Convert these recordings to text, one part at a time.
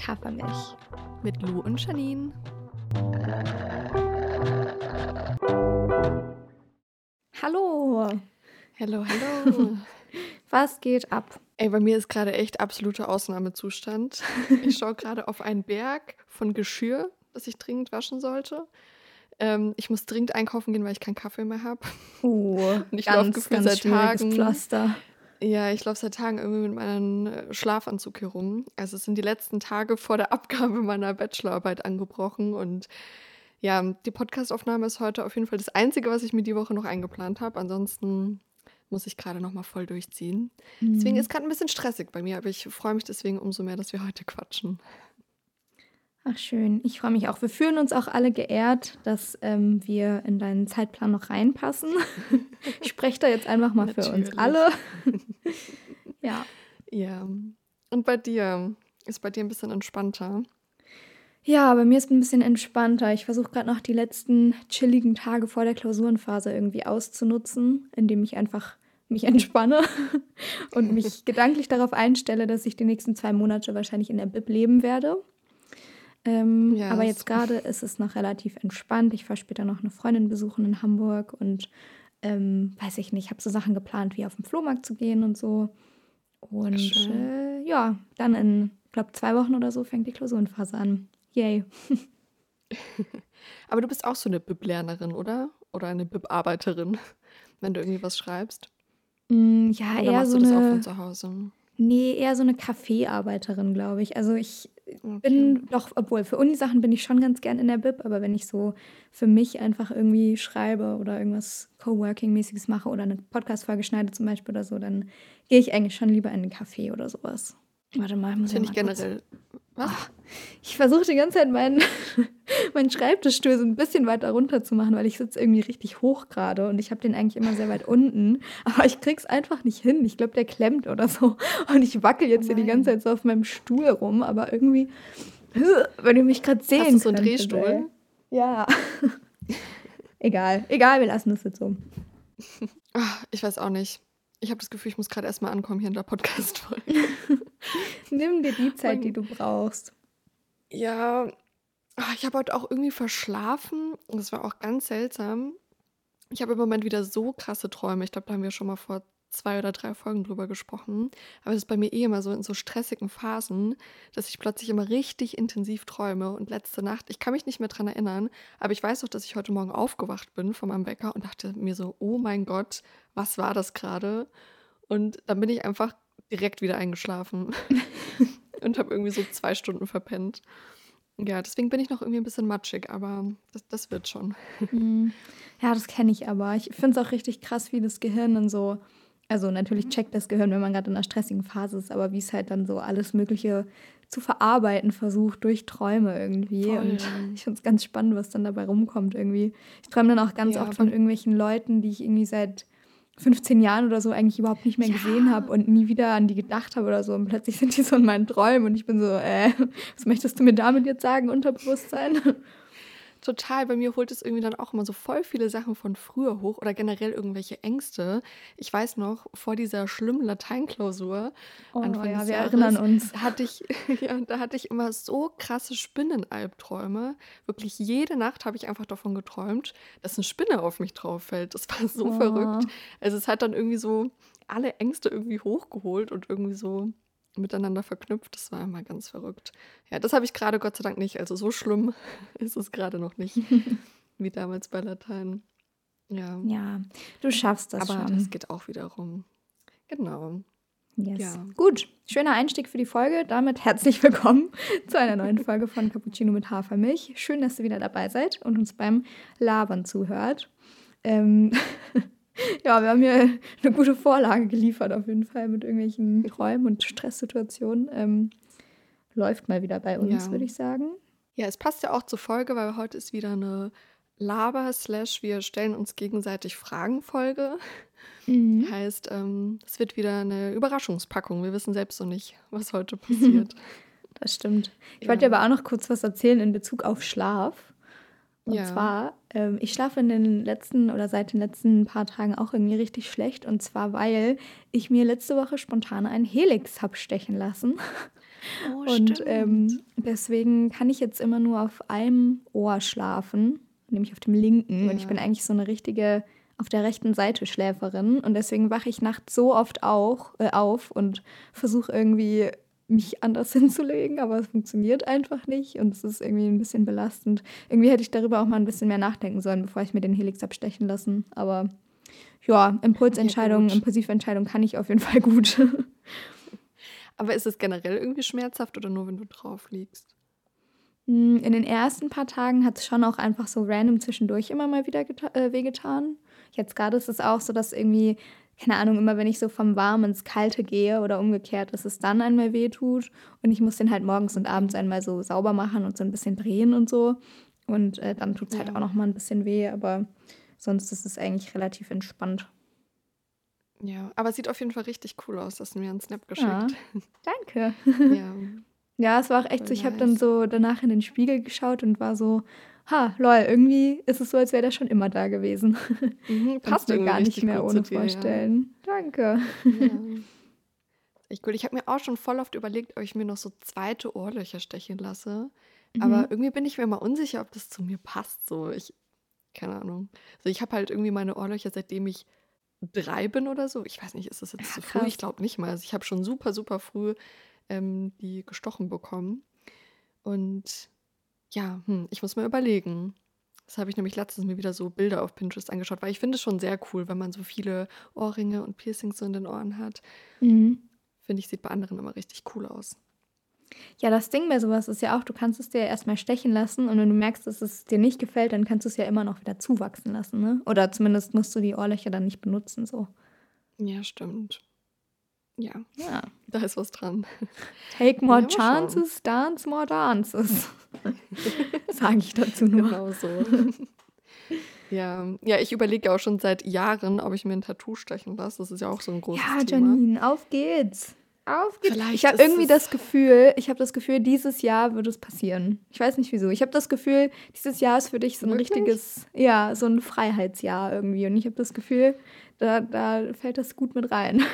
mit Hafermilch. Mit Lou und Janine. Hallo. Hallo, hallo. Was geht ab? Ey, bei mir ist gerade echt absoluter Ausnahmezustand. Ich schaue gerade auf einen Berg von Geschirr, das ich dringend waschen sollte. Ähm, ich muss dringend einkaufen gehen, weil ich keinen Kaffee mehr habe. Oh, Und ich ganz, laufe gefühlt ganz seit Tagen. Pflaster. Ja, ich laufe seit Tagen irgendwie mit meinem äh, Schlafanzug hier rum. Also es sind die letzten Tage vor der Abgabe meiner Bachelorarbeit angebrochen und ja, die Podcastaufnahme ist heute auf jeden Fall das Einzige, was ich mir die Woche noch eingeplant habe. Ansonsten muss ich gerade noch mal voll durchziehen. Deswegen Mhm. ist gerade ein bisschen stressig bei mir, aber ich freue mich deswegen umso mehr, dass wir heute quatschen. Ach schön, ich freue mich auch. Wir fühlen uns auch alle geehrt, dass ähm, wir in deinen Zeitplan noch reinpassen. ich spreche da jetzt einfach mal für uns alle. ja. Ja. Und bei dir? Ist bei dir ein bisschen entspannter? Ja, bei mir ist ein bisschen entspannter. Ich versuche gerade noch die letzten chilligen Tage vor der Klausurenphase irgendwie auszunutzen, indem ich einfach mich entspanne und mich gedanklich darauf einstelle, dass ich die nächsten zwei Monate wahrscheinlich in der Bib leben werde. Ähm, Ja, aber jetzt gerade ist es noch relativ entspannt. Ich fahre später noch eine Freundin besuchen in Hamburg und ähm, weiß ich nicht, habe so Sachen geplant, wie auf den Flohmarkt zu gehen und so. Und äh, ja, dann in, glaube zwei Wochen oder so fängt die Klausurenphase an. Yay. Aber du bist auch so eine Bib-Lernerin, oder? Oder eine Bib-Arbeiterin, wenn du irgendwie was schreibst. Mm, Ja, Oder eher machst so du das auch eine, von zu Hause? nee, eher so eine Kaffeearbeiterin, glaube ich. Also ich Okay. bin doch, obwohl für Unisachen bin ich schon ganz gern in der Bib, aber wenn ich so für mich einfach irgendwie schreibe oder irgendwas Coworking-mäßiges mache oder eine Podcast-Folge schneide zum Beispiel oder so, dann gehe ich eigentlich schon lieber in den Café oder sowas. Warte mal, ich muss Das finde ja ich mal kurz- generell. Was? Ich versuche die ganze Zeit meinen, meinen Schreibtischstuhl so ein bisschen weiter runter zu machen, weil ich sitze irgendwie richtig hoch gerade und ich habe den eigentlich immer sehr weit unten. Aber ich krieg's einfach nicht hin. Ich glaube, der klemmt oder so. Und ich wackel jetzt Oh hier die nein. ganze Zeit so auf meinem Stuhl rum, aber irgendwie, wenn ihr mich gerade sehen Hast du so einen Drehstuhl? ey. Ja. egal, egal, wir lassen das jetzt so. Ah, Ich weiß auch nicht. Ich habe das Gefühl, ich muss gerade erstmal ankommen hier in der Podcast-Folge. Nimm dir die Zeit, die du brauchst. Ja, ah, ich habe heute auch irgendwie verschlafen. und Das war auch ganz seltsam. Ich habe im Moment wieder so krasse Träume. Ich glaube, da haben wir schon mal vor zwei oder drei Folgen drüber gesprochen. Aber es ist bei mir eh immer so in so stressigen Phasen, dass ich plötzlich immer richtig intensiv träume. Und letzte Nacht, ich kann mich nicht mehr dran erinnern, aber ich weiß doch, dass ich heute Morgen aufgewacht bin von meinem Wecker und dachte mir so, oh mein Gott, was war das gerade? Und dann bin ich einfach direkt wieder eingeschlafen und habe irgendwie so zwei Stunden verpennt. Ja, deswegen bin ich noch irgendwie ein bisschen matschig, aber das, das wird schon. Mm, Ja, das kenne ich aber. Ich finde es auch richtig krass, wie das Gehirn dann so, also natürlich checkt das Gehirn, wenn man gerade in einer stressigen Phase ist, aber wie es halt dann so alles Mögliche zu verarbeiten versucht durch Träume irgendwie. Voll. Und ich finde es ganz spannend, was dann dabei rumkommt irgendwie. Ich träume dann auch ganz Ja, oft von irgendwelchen Leuten, die ich irgendwie seit 15 Jahren oder so eigentlich überhaupt nicht mehr Ja. gesehen habe und nie wieder an die gedacht habe oder so. Und plötzlich sind die so in meinen Träumen und ich bin so, äh, was möchtest du mir damit jetzt sagen, Unterbewusstsein? Total, bei mir holt es irgendwie dann auch immer so voll viele Sachen von früher hoch oder generell irgendwelche Ängste. Ich weiß noch, vor dieser schlimmen Lateinklausur, Oh Anfang ja, wir Jahres, erinnern uns. da hatte ich, ja, da hatte ich immer so krasse Spinnenalbträume. Wirklich jede Nacht habe ich einfach davon geträumt, dass eine Spinne auf mich drauf fällt. Das war so Oh. verrückt. Also es hat dann irgendwie so alle Ängste irgendwie hochgeholt und irgendwie so miteinander verknüpft. Das war immer ganz verrückt. Ja, das habe ich gerade Gott sei Dank nicht. Also so schlimm ist es gerade noch nicht, wie damals bei Latein. Ja, Ja, du schaffst das aber schon. das geht auch wieder rum. Genau. Yes. Ja. Gut, schöner Einstieg für die Folge. Damit herzlich willkommen zu einer neuen Folge von Cappuccino mit Hafermilch. Schön, dass ihr wieder dabei seid und uns beim Labern zuhört. Ähm, ja, wir haben hier eine gute Vorlage geliefert, auf jeden Fall mit irgendwelchen Träumen und Stresssituationen. Ähm, läuft mal wieder bei uns, Ja. würde ich sagen. Ja, es passt ja auch zur Folge, weil heute ist wieder eine Laber slash wir stellen uns gegenseitig Fragen-Folge. Mhm. Heißt, ähm, es wird wieder eine Überraschungspackung. Wir wissen selbst noch nicht, was heute passiert. Das stimmt. Ich Ja. wollte dir aber auch noch kurz was erzählen in Bezug auf Schlaf. Und Ja. zwar, ähm, ich schlafe in den letzten oder seit den letzten paar Tagen auch irgendwie richtig schlecht. Und zwar, weil ich mir letzte Woche spontan einen Helix habe stechen lassen. Oh, und ähm, deswegen kann ich jetzt immer nur auf einem Ohr schlafen, nämlich auf dem linken. Ja. Und ich bin eigentlich so eine richtige auf der rechten Seite Schläferin. Und deswegen wache ich nachts so oft auch, äh, auf und versuche irgendwie mich anders hinzulegen, aber es funktioniert einfach nicht und es ist irgendwie ein bisschen belastend. Irgendwie hätte ich darüber auch mal ein bisschen mehr nachdenken sollen, bevor ich mir den Helix abstechen lassen. Aber ja, Impulsentscheidungen, ja, Impulsiventscheidungen kann ich auf jeden Fall gut. aber ist es generell irgendwie schmerzhaft oder nur, wenn du drauf liegst? Hm, in den ersten paar Tagen hat es schon auch einfach so random zwischendurch immer mal wieder äh, wehgetan. Jetzt gerade ist es auch so, dass irgendwie keine Ahnung, immer wenn ich so vom Warmen ins Kalte gehe oder umgekehrt, dass es dann einmal weh tut. Und ich muss den halt morgens und abends einmal so sauber machen und so ein bisschen drehen und so. Und äh, dann tut es halt ja. auch noch mal ein bisschen weh, aber sonst ist es eigentlich relativ entspannt. Ja, aber es sieht auf jeden Fall richtig cool aus, dass du mir einen Snap geschickt. Ja, danke. ja. ja, es war auch echt Voll so, ich nice. habe dann so danach in den Spiegel geschaut und war so, ha, lol, irgendwie ist es so, als wäre der schon immer da gewesen. Mhm, passt mir gar nicht mehr ohne dir, vorstellen. Ja. Danke. Ja. Echt cool. Ich habe mir auch schon voll oft überlegt, ob ich mir noch so zweite Ohrlöcher stechen lasse. Mhm. Aber irgendwie bin ich mir mal unsicher, ob das zu mir passt. So, ich, keine Ahnung. Also ich habe halt irgendwie meine Ohrlöcher, seitdem ich drei bin oder so. Ich weiß nicht, ist das jetzt ja, zu früh? Ich glaube nicht mal. Also ich habe schon super, super früh ähm, die gestochen bekommen. Und ja, hm, ich muss mir überlegen. Das habe ich nämlich letztens mir wieder so Bilder auf Pinterest angeschaut, weil ich finde es schon sehr cool, wenn man so viele Ohrringe und Piercings so in den Ohren hat. Mhm. Finde ich, sieht bei anderen immer richtig cool aus. Ja, das Ding bei sowas ist ja auch, du kannst es dir erstmal stechen lassen und wenn du merkst, dass es dir nicht gefällt, dann kannst du es ja immer noch wieder zuwachsen lassen, ne? Oder zumindest musst du die Ohrlöcher dann nicht benutzen, so. Ja, stimmt. Ja. Ja. Da ist was dran. Take more ja, chances, dance more dances. Sage ich dazu nur. Genau so. Ja, ja ich überlege ja auch schon seit Jahren, ob ich mir ein Tattoo stechen lasse. Das ist ja auch so ein großes ja, Thema. Ja, Janine, auf geht's. Auf geht's. Vielleicht ich habe irgendwie das Gefühl, ich habe das Gefühl, dieses Jahr wird es passieren. Ich weiß nicht wieso. Ich habe das Gefühl, dieses Jahr ist für dich so ein Wirklich? richtiges, ja, so ein Freiheitsjahr irgendwie. Und ich habe das Gefühl, da, da fällt das gut mit rein.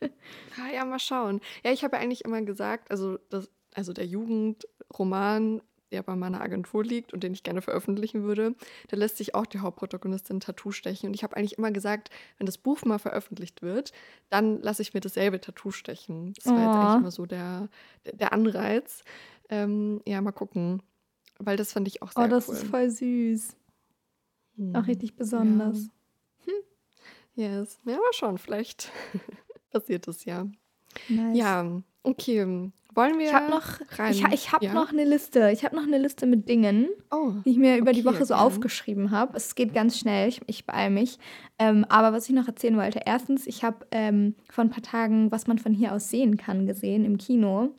Ah, ja, mal schauen. Ja, ich habe ja eigentlich immer gesagt, also, das, also der Jugendroman, der bei meiner Agentur liegt und den ich gerne veröffentlichen würde, da lässt sich auch die Hauptprotagonistin Tattoo stechen. Und ich habe eigentlich immer gesagt, wenn das Buch mal veröffentlicht wird, dann lasse ich mir dasselbe Tattoo stechen. Das war oh. jetzt eigentlich immer so der, der Anreiz. Ähm, ja, mal gucken. Weil das fand ich auch sehr cool. Oh, das cool. ist voll süß. Hm. Auch richtig besonders. Ja. Hm. Yes. Ja, aber schon, vielleicht passiert es ja. Nice. Ja, okay. Wollen wir ich hab noch, rein? Ich, ich habe ja? noch eine Liste. Ich habe noch eine Liste mit Dingen, oh, die ich mir über okay, die Woche so aufgeschrieben habe. Es geht ganz schnell, ich, ich beeile mich. Ähm, aber was ich noch erzählen wollte. Erstens, ich habe ähm, vor ein paar Tagen, was man von hier aus sehen kann, gesehen im Kino.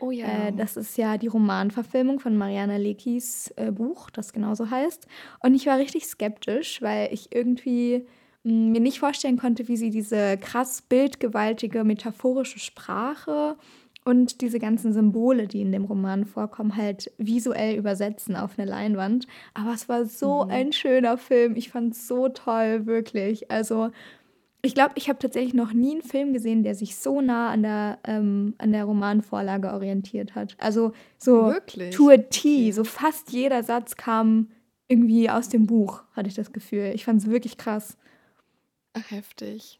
Oh ja. Äh, das ist ja die Romanverfilmung von Mariana Lekis äh, Buch, das genauso heißt. Und ich war richtig skeptisch, weil ich irgendwie mir nicht vorstellen konnte, wie sie diese krass bildgewaltige metaphorische Sprache und diese ganzen Symbole, die in dem Roman vorkommen, halt visuell übersetzen auf eine Leinwand. Aber es war so mhm. ein schöner Film. Ich fand es so toll, wirklich. Also ich glaube, ich habe tatsächlich noch nie einen Film gesehen, der sich so nah an der, ähm, an der Romanvorlage orientiert hat. Also so Wirklich? to a T, so fast jeder Satz kam irgendwie aus dem Buch, hatte ich das Gefühl. Ich fand es wirklich krass. Heftig.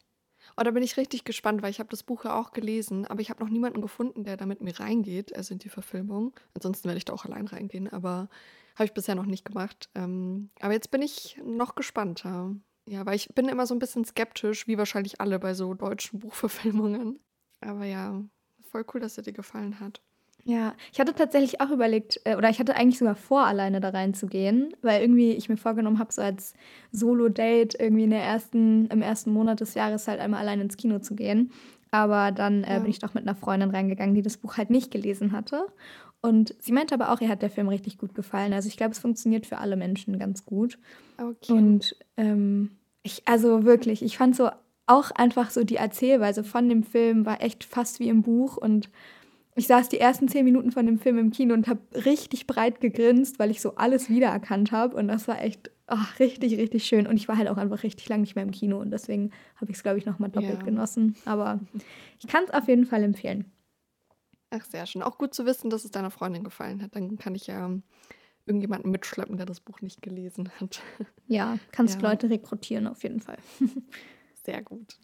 Oh, da bin ich richtig gespannt, weil ich habe das Buch ja auch gelesen, aber ich habe noch niemanden gefunden, der da mit mir reingeht, also in die Verfilmung. Ansonsten werde ich da auch allein reingehen, aber habe ich bisher noch nicht gemacht. Ähm, aber jetzt bin ich noch gespannter. Ja, weil ich bin immer so ein bisschen skeptisch, wie wahrscheinlich alle bei so deutschen Buchverfilmungen. Aber ja, voll cool, dass er dir gefallen hat. Ja, ich hatte tatsächlich auch überlegt, äh, oder ich hatte eigentlich sogar vor, alleine da reinzugehen, weil irgendwie ich mir vorgenommen habe, so als Solo-Date irgendwie in der ersten, im ersten Monat des Jahres halt einmal allein ins Kino zu gehen. Aber dann äh, ja. bin ich doch mit einer Freundin reingegangen, die das Buch halt nicht gelesen hatte. Und sie meinte aber auch, ihr hat der Film richtig gut gefallen. Also ich glaube, es funktioniert für alle Menschen ganz gut. Okay. Und ähm, ich, also wirklich, ich fand so auch einfach so die Erzählweise von dem Film war echt fast wie im Buch und ich saß die ersten zehn Minuten von dem Film im Kino und habe richtig breit gegrinst, weil ich so alles wiedererkannt habe. Und das war echt ach, richtig, richtig schön. Und ich war halt auch einfach richtig lang nicht mehr im Kino. Und deswegen habe ich es, glaube ich, nochmal doppelt ja. genossen. Aber ich kann es auf jeden Fall empfehlen. Ach, sehr schön. Auch gut zu wissen, dass es deiner Freundin gefallen hat. Dann kann ich ja irgendjemanden mitschleppen, der das Buch nicht gelesen hat. Ja, kannst ja. Leute rekrutieren auf jeden Fall. Sehr gut.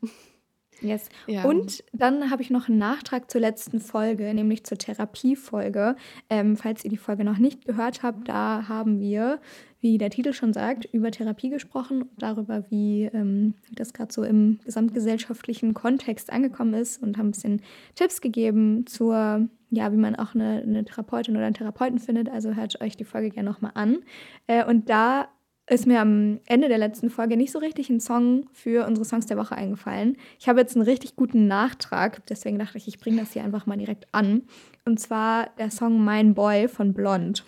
Yes. Ja. Und dann habe ich noch einen Nachtrag zur letzten Folge, nämlich zur Therapiefolge. Ähm, falls ihr die Folge noch nicht gehört habt, da haben wir, wie der Titel schon sagt, über Therapie gesprochen und darüber, wie ähm, das gerade so im gesamtgesellschaftlichen Kontext angekommen ist und haben ein bisschen Tipps gegeben zur, ja, wie man auch eine, eine Therapeutin oder einen Therapeuten findet. Also hört euch die Folge gerne nochmal an. Äh, und da ist mir am Ende der letzten Folge nicht so richtig ein Song für unsere Songs der Woche eingefallen. Ich habe jetzt einen richtig guten Nachtrag, deswegen dachte ich, ich bringe das hier einfach mal direkt an. Und zwar der Song Mein Boy von Blond.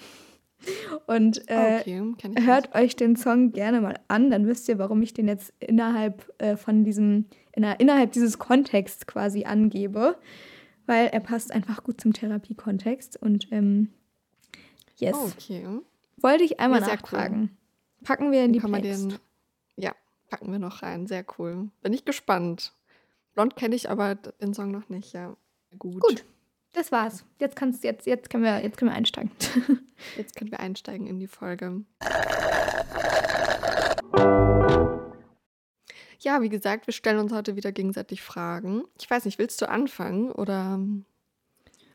Und äh, okay, hört euch den Song gerne mal an, dann wisst ihr, warum ich den jetzt innerhalb äh, von diesem, innerhalb dieses Kontexts quasi angebe. Weil er passt einfach gut zum Therapiekontext. Und ähm, yes. Okay. Wollte ich einmal ja, nachfragen. Cool. Packen wir in die Playlist. Ja, packen wir noch rein. Sehr cool. Bin ich gespannt. Blond kenne ich aber den Song noch nicht, ja. Gut. Gut. Das war's. Jetzt kannst jetzt, jetzt können wir, jetzt können wir einsteigen. jetzt können wir einsteigen in die Folge. Ja, wie gesagt, wir stellen uns heute wieder gegenseitig Fragen. Ich weiß nicht, willst du anfangen oder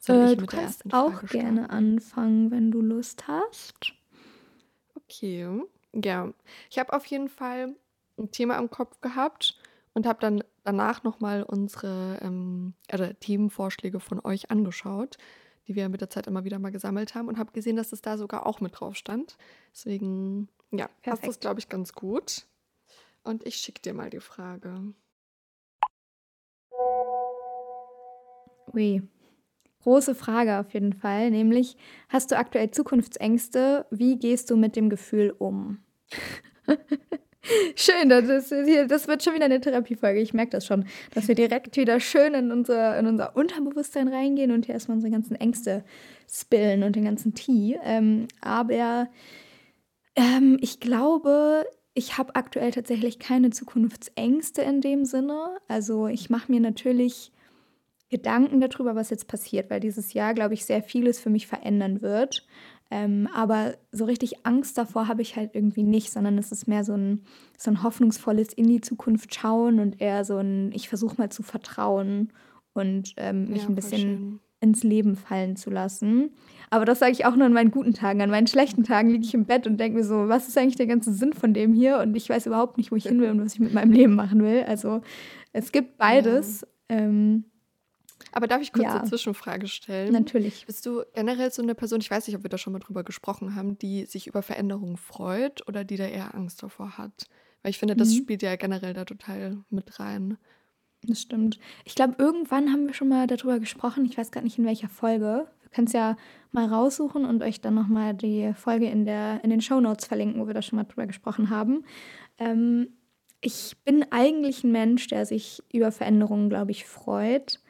soll äh, ich mit du kannst auch gerne anfangen, wenn du Lust hast. Okay. Ja, ich habe auf jeden Fall ein Thema im Kopf gehabt und habe dann danach nochmal unsere ähm, oder Themenvorschläge von euch angeschaut, die wir mit der Zeit immer wieder mal gesammelt haben und habe gesehen, dass es da sogar auch mit drauf stand. Deswegen, ja, Perfekt. passt das, glaube ich, ganz gut. Und ich schicke dir mal die Frage. Ui, große Frage auf jeden Fall, nämlich hast du aktuell Zukunftsängste? Wie gehst du mit dem Gefühl um? Schön, das, ist hier, das wird schon wieder eine Therapiefolge. Ich merke das schon, dass wir direkt wieder schön in unser, in unser Unterbewusstsein reingehen und hier erstmal unsere ganzen Ängste spillen und den ganzen Tee. Ähm, aber ähm, ich glaube, ich habe aktuell tatsächlich keine Zukunftsängste in dem Sinne. Also ich mache mir natürlich Gedanken darüber, was jetzt passiert, weil dieses Jahr, glaube ich, sehr vieles für mich verändern wird. Ähm, aber so richtig Angst davor habe ich halt irgendwie nicht, sondern es ist mehr so ein, so ein hoffnungsvolles in die Zukunft schauen und eher so ein, ich versuche mal zu vertrauen und ähm, mich ja, ein bisschen schön. ins Leben fallen zu lassen. Aber das sage ich auch nur an meinen guten Tagen. An meinen schlechten Tagen liege ich im Bett und denke mir so, was ist eigentlich der ganze Sinn von dem hier? Und ich weiß überhaupt nicht, wo ich hin will und was ich mit meinem Leben machen will. Also es gibt beides. Ja. Ähm, aber darf ich kurz ja. eine Zwischenfrage stellen? Natürlich. Bist du generell so eine Person, ich weiß nicht, ob wir da schon mal drüber gesprochen haben, die sich über Veränderungen freut oder die da eher Angst davor hat? Weil ich finde, das mhm. spielt ja generell da total mit rein. Das stimmt. Ich glaube, irgendwann haben wir schon mal darüber gesprochen. Ich weiß gar nicht in welcher Folge. Wir können es ja mal raussuchen und euch dann nochmal die Folge in, der, in den Show Notes verlinken, wo wir da schon mal drüber gesprochen haben. Ähm, ich bin eigentlich ein Mensch, der sich über Veränderungen, glaube ich, freut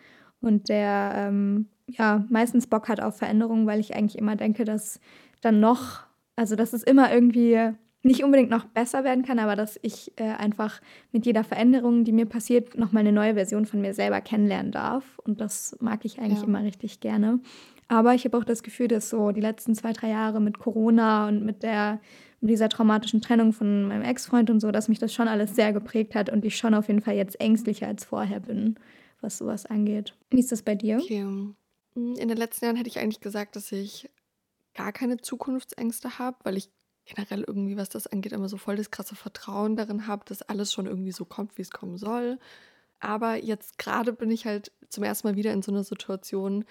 und der ähm, ja meistens Bock hat auf Veränderungen, weil ich eigentlich immer denke, dass dann noch, also dass es immer irgendwie nicht unbedingt noch besser werden kann, aber dass ich äh, einfach mit jeder Veränderung, die mir passiert, nochmal eine neue Version von mir selber kennenlernen darf. Und das mag ich eigentlich ja. immer richtig gerne. Aber ich habe auch das Gefühl, dass so die letzten zwei, drei Jahre mit Corona und mit der mit dieser traumatischen Trennung von meinem Ex-Freund und so, dass mich das schon alles sehr geprägt hat und ich schon auf jeden Fall jetzt ängstlicher als vorher bin was sowas angeht. Wie ist das bei dir? Okay. Hm, in den letzten Jahren hätte ich eigentlich gesagt, dass ich gar keine Zukunftsängste habe, weil ich generell irgendwie, was das angeht, immer so voll das krasse Vertrauen darin habe, dass alles schon irgendwie so kommt, wie es kommen soll. Aber jetzt gerade bin ich halt zum ersten Mal wieder in so einer Situation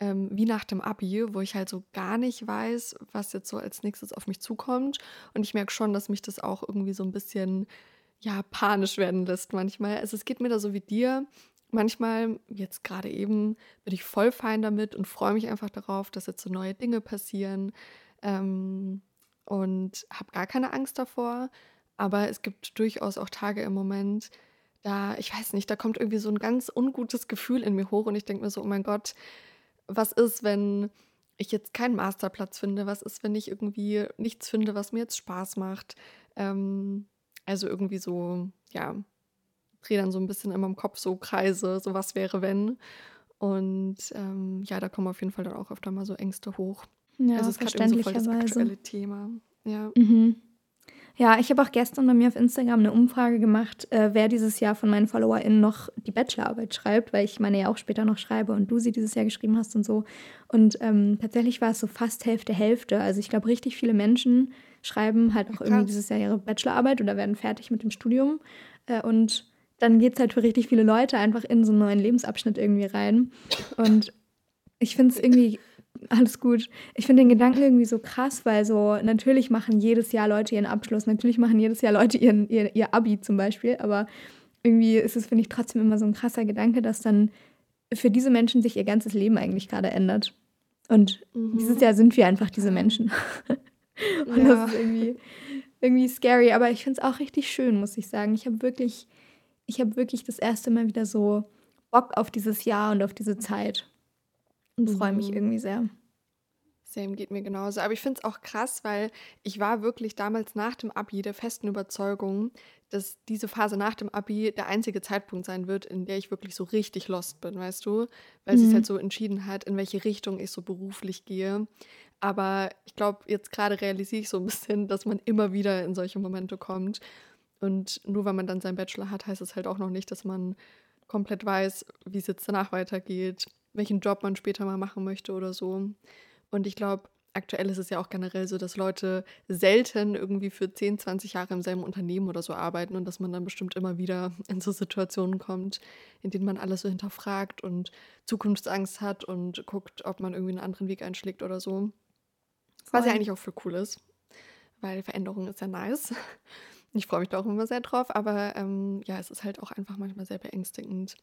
ähm, wie nach dem Abi, wo ich halt so gar nicht weiß, was jetzt so als nächstes auf mich zukommt. Und ich merke schon, dass mich das auch irgendwie so ein bisschen ja, panisch werden lässt manchmal. Also es geht mir da so wie dir manchmal, jetzt gerade eben, bin ich voll fein damit und freue mich einfach darauf, dass jetzt so neue Dinge passieren ähm, und habe gar keine Angst davor. Aber es gibt durchaus auch Tage im Moment, da, ich weiß nicht, da kommt irgendwie so ein ganz ungutes Gefühl in mir hoch und ich denke mir so, oh mein Gott, was ist, wenn ich jetzt keinen Masterplatz finde? Was ist, wenn ich irgendwie nichts finde, was mir jetzt Spaß macht? Ähm, also irgendwie so, ja, drehe dann so ein bisschen in meinem Kopf so Kreise, so was wäre wenn. Und ähm, ja, da kommen auf jeden Fall dann auch öfter mal so Ängste hoch. Ja, also es ist gerade so voll das aktuelle Thema. Ja. Mhm. Ja, ich habe auch gestern bei mir auf Instagram eine Umfrage gemacht, äh, wer dieses Jahr von meinen FollowerInnen noch die Bachelorarbeit schreibt, weil ich meine ja auch später noch schreibe und du sie dieses Jahr geschrieben hast und so. Und ähm, tatsächlich war es so fast Hälfte, Hälfte. Also ich glaube, richtig viele Menschen schreiben halt auch Krass. irgendwie dieses Jahr ihre Bachelorarbeit oder werden fertig mit dem Studium. Äh, und dann geht es halt für richtig viele Leute einfach in so einen neuen Lebensabschnitt irgendwie rein. Und ich finde es irgendwie alles gut. Ich finde den Gedanken irgendwie so krass, weil so natürlich machen jedes Jahr Leute ihren Abschluss, natürlich machen jedes Jahr Leute ihren, ihr, ihr Abi zum Beispiel, aber irgendwie ist es, finde ich, trotzdem immer so ein krasser Gedanke, dass dann für diese Menschen sich ihr ganzes Leben eigentlich gerade ändert. Und mhm. dieses Jahr sind wir einfach diese Menschen. Und ja. das ist irgendwie, irgendwie scary, aber ich finde es auch richtig schön, muss ich sagen. Ich habe wirklich, ich habe wirklich das erste Mal wieder so Bock auf dieses Jahr und auf diese Zeit und freue mich mhm. irgendwie sehr. Same geht mir genauso. Aber ich finde es auch krass, weil ich war wirklich damals nach dem Abi der festen Überzeugung, dass diese Phase nach dem Abi der einzige Zeitpunkt sein wird, in der ich wirklich so richtig lost bin, weißt du? Weil mhm. sie es halt so entschieden hat, in welche Richtung ich so beruflich gehe. Aber ich glaube, jetzt gerade realisiere ich so ein bisschen, dass man immer wieder in solche Momente kommt. Und nur weil man dann seinen Bachelor hat, heißt es halt auch noch nicht, dass man komplett weiß, wie es jetzt danach weitergeht, welchen Job man später mal machen möchte oder so. Und ich glaube, aktuell ist es ja auch generell so, dass Leute selten irgendwie für 10, 20 Jahre im selben Unternehmen oder so arbeiten und dass man dann bestimmt immer wieder in so Situationen kommt, in denen man alles so hinterfragt und Zukunftsangst hat und guckt, ob man irgendwie einen anderen Weg einschlägt oder so. Was ja eigentlich auch für cool ist, weil Veränderung ist ja nice. Ich freue mich da auch immer sehr drauf, aber ähm, ja, es ist halt auch einfach manchmal sehr beängstigend.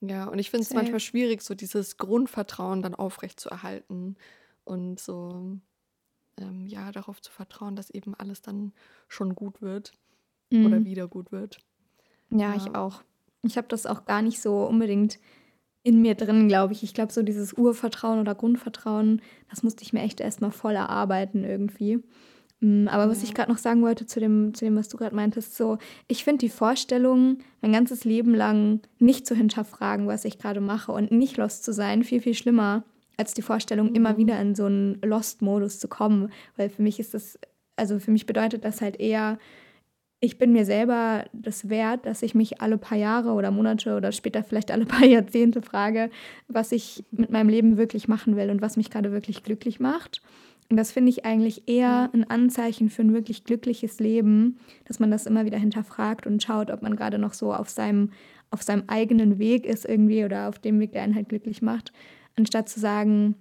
Ja, und ich finde es manchmal schwierig, so dieses Grundvertrauen dann aufrecht zu erhalten und so, ähm, ja, darauf zu vertrauen, dass eben alles dann schon gut wird mhm. oder wieder gut wird. Ja, ja. ich auch. Ich habe das auch gar nicht so unbedingt in mir drin, glaube ich. Ich glaube, so dieses Urvertrauen oder Grundvertrauen, das musste ich mir echt erstmal voll erarbeiten irgendwie. Mm, aber was ich gerade noch sagen wollte zu dem, zu dem was du gerade meintest, so, ich finde die Vorstellung, mein ganzes Leben lang nicht zu hinterfragen, was ich gerade mache und nicht lost zu sein, viel, viel schlimmer, als die Vorstellung, mhm. immer wieder in so einen Lost-Modus zu kommen. Weil für mich ist das, also für mich bedeutet das halt eher, ich bin mir selber das wert, dass ich mich alle paar Jahre oder Monate oder später vielleicht alle paar Jahrzehnte frage, was ich mit meinem Leben wirklich machen will und was mich gerade wirklich glücklich macht. Und das finde ich eigentlich eher ein Anzeichen für ein wirklich glückliches Leben, dass man das immer wieder hinterfragt und schaut, ob man gerade noch so auf seinem, auf seinem eigenen Weg ist irgendwie oder auf dem Weg, der einen halt glücklich macht, anstatt zu sagen,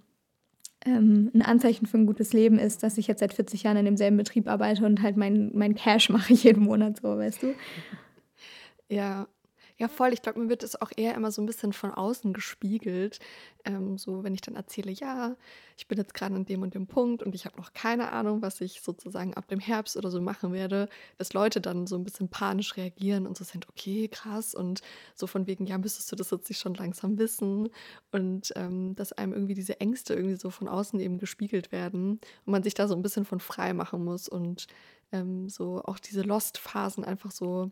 ähm, ein Anzeichen für ein gutes Leben ist, dass ich jetzt seit 40 Jahren in demselben Betrieb arbeite und halt mein, mein Cash mache ich jeden Monat so, weißt du? Ja, ja, voll. Ich glaube, mir wird es auch eher immer so ein bisschen von außen gespiegelt. Ähm, so, wenn ich dann erzähle, ja, ich bin jetzt gerade an dem und dem Punkt und ich habe noch keine Ahnung, was ich sozusagen ab dem Herbst oder so machen werde, dass Leute dann so ein bisschen panisch reagieren und so sind, okay, krass. Und so von wegen, ja, müsstest du das jetzt nicht schon langsam wissen. Und ähm, dass einem irgendwie diese Ängste irgendwie so von außen eben gespiegelt werden und man sich da so ein bisschen von frei machen muss und ähm, so auch diese Lost-Phasen einfach so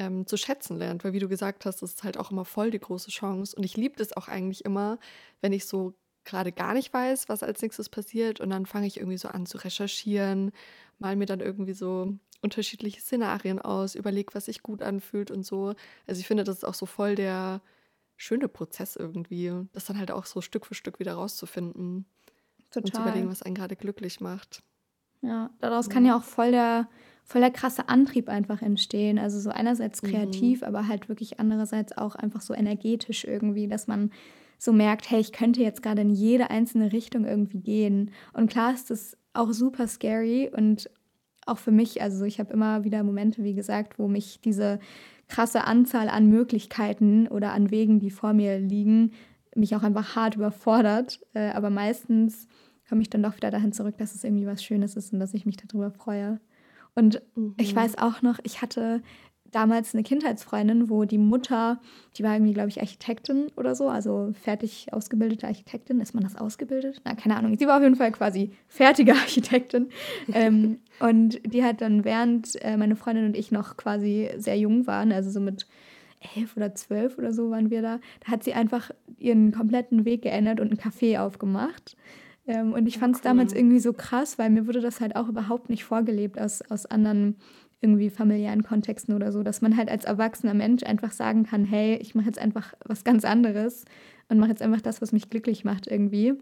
ähm, zu schätzen lernt. Weil wie du gesagt hast, das ist halt auch immer voll die große Chance. Und ich liebe das auch eigentlich immer, wenn ich so gerade gar nicht weiß, was als nächstes passiert. Und dann fange ich irgendwie so an zu recherchieren, mal mir dann irgendwie so unterschiedliche Szenarien aus, überlege, was sich gut anfühlt und so. Also ich finde, das ist auch so voll der schöne Prozess irgendwie, das dann halt auch so Stück für Stück wieder rauszufinden. Total. Und zu überlegen, was einen gerade glücklich macht. Ja, daraus ja. kann ja auch voll der voll der krasse Antrieb einfach entstehen. Also so einerseits mhm. kreativ, mhm. aber halt wirklich andererseits auch einfach so energetisch irgendwie, dass man so merkt, hey, ich könnte jetzt gerade in jede einzelne Richtung irgendwie gehen. Und klar ist das auch super scary und auch für mich, also ich habe immer wieder Momente, wie gesagt, wo mich diese krasse Anzahl an Möglichkeiten oder an Wegen, die vor mir liegen, mich auch einfach hart überfordert. Äh, aber meistens komme ich dann doch wieder dahin zurück, dass es irgendwie was Schönes ist und dass ich mich darüber freue. Und mhm. ich weiß auch noch, ich hatte damals eine Kindheitsfreundin, wo die Mutter, die war irgendwie, glaube ich, Architektin oder so, also fertig ausgebildete Architektin. Ist man das ausgebildet? Na, keine Ahnung. Sie war auf jeden Fall quasi fertige Architektin. ähm, und die hat dann, während äh, meine Freundin und ich noch quasi sehr jung waren, also so mit elf oder zwölf oder so waren wir da. Da hat sie einfach ihren kompletten Weg geändert und einen Café aufgemacht. Ähm, und ich fand es cool. damals irgendwie so krass, weil mir wurde das halt auch überhaupt nicht vorgelebt aus, aus anderen irgendwie familiären Kontexten oder so, dass man halt als erwachsener Mensch einfach sagen kann, hey, ich mache jetzt einfach was ganz anderes und mache jetzt einfach das, was mich glücklich macht irgendwie.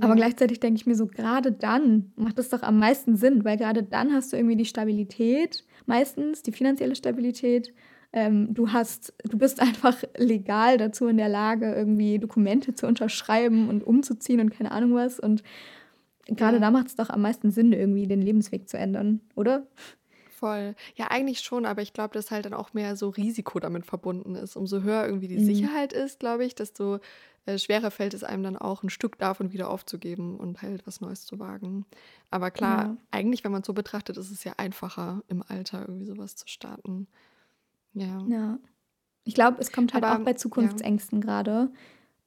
Aber gleichzeitig denke ich mir so, gerade dann macht es doch am meisten Sinn, weil gerade dann hast du irgendwie die Stabilität, meistens die finanzielle Stabilität. Ähm, du hast, du bist einfach legal dazu in der Lage, irgendwie Dokumente zu unterschreiben und umzuziehen und keine Ahnung was. Und gerade ja. da macht es doch am meisten Sinn, irgendwie den Lebensweg zu ändern, oder? Voll. Ja, eigentlich schon, aber ich glaube, dass halt dann auch mehr so Risiko damit verbunden ist. Umso höher irgendwie die mhm. Sicherheit ist, glaube ich, desto äh, schwerer fällt es einem dann auch, ein Stück davon wieder aufzugeben und halt was Neues zu wagen. Aber klar, ja. eigentlich, wenn man es so betrachtet, ist es ja einfacher, im Alter irgendwie sowas zu starten. Ja. Ja. Ich glaube, es kommt halt aber, auch bei Zukunftsängsten ja. gerade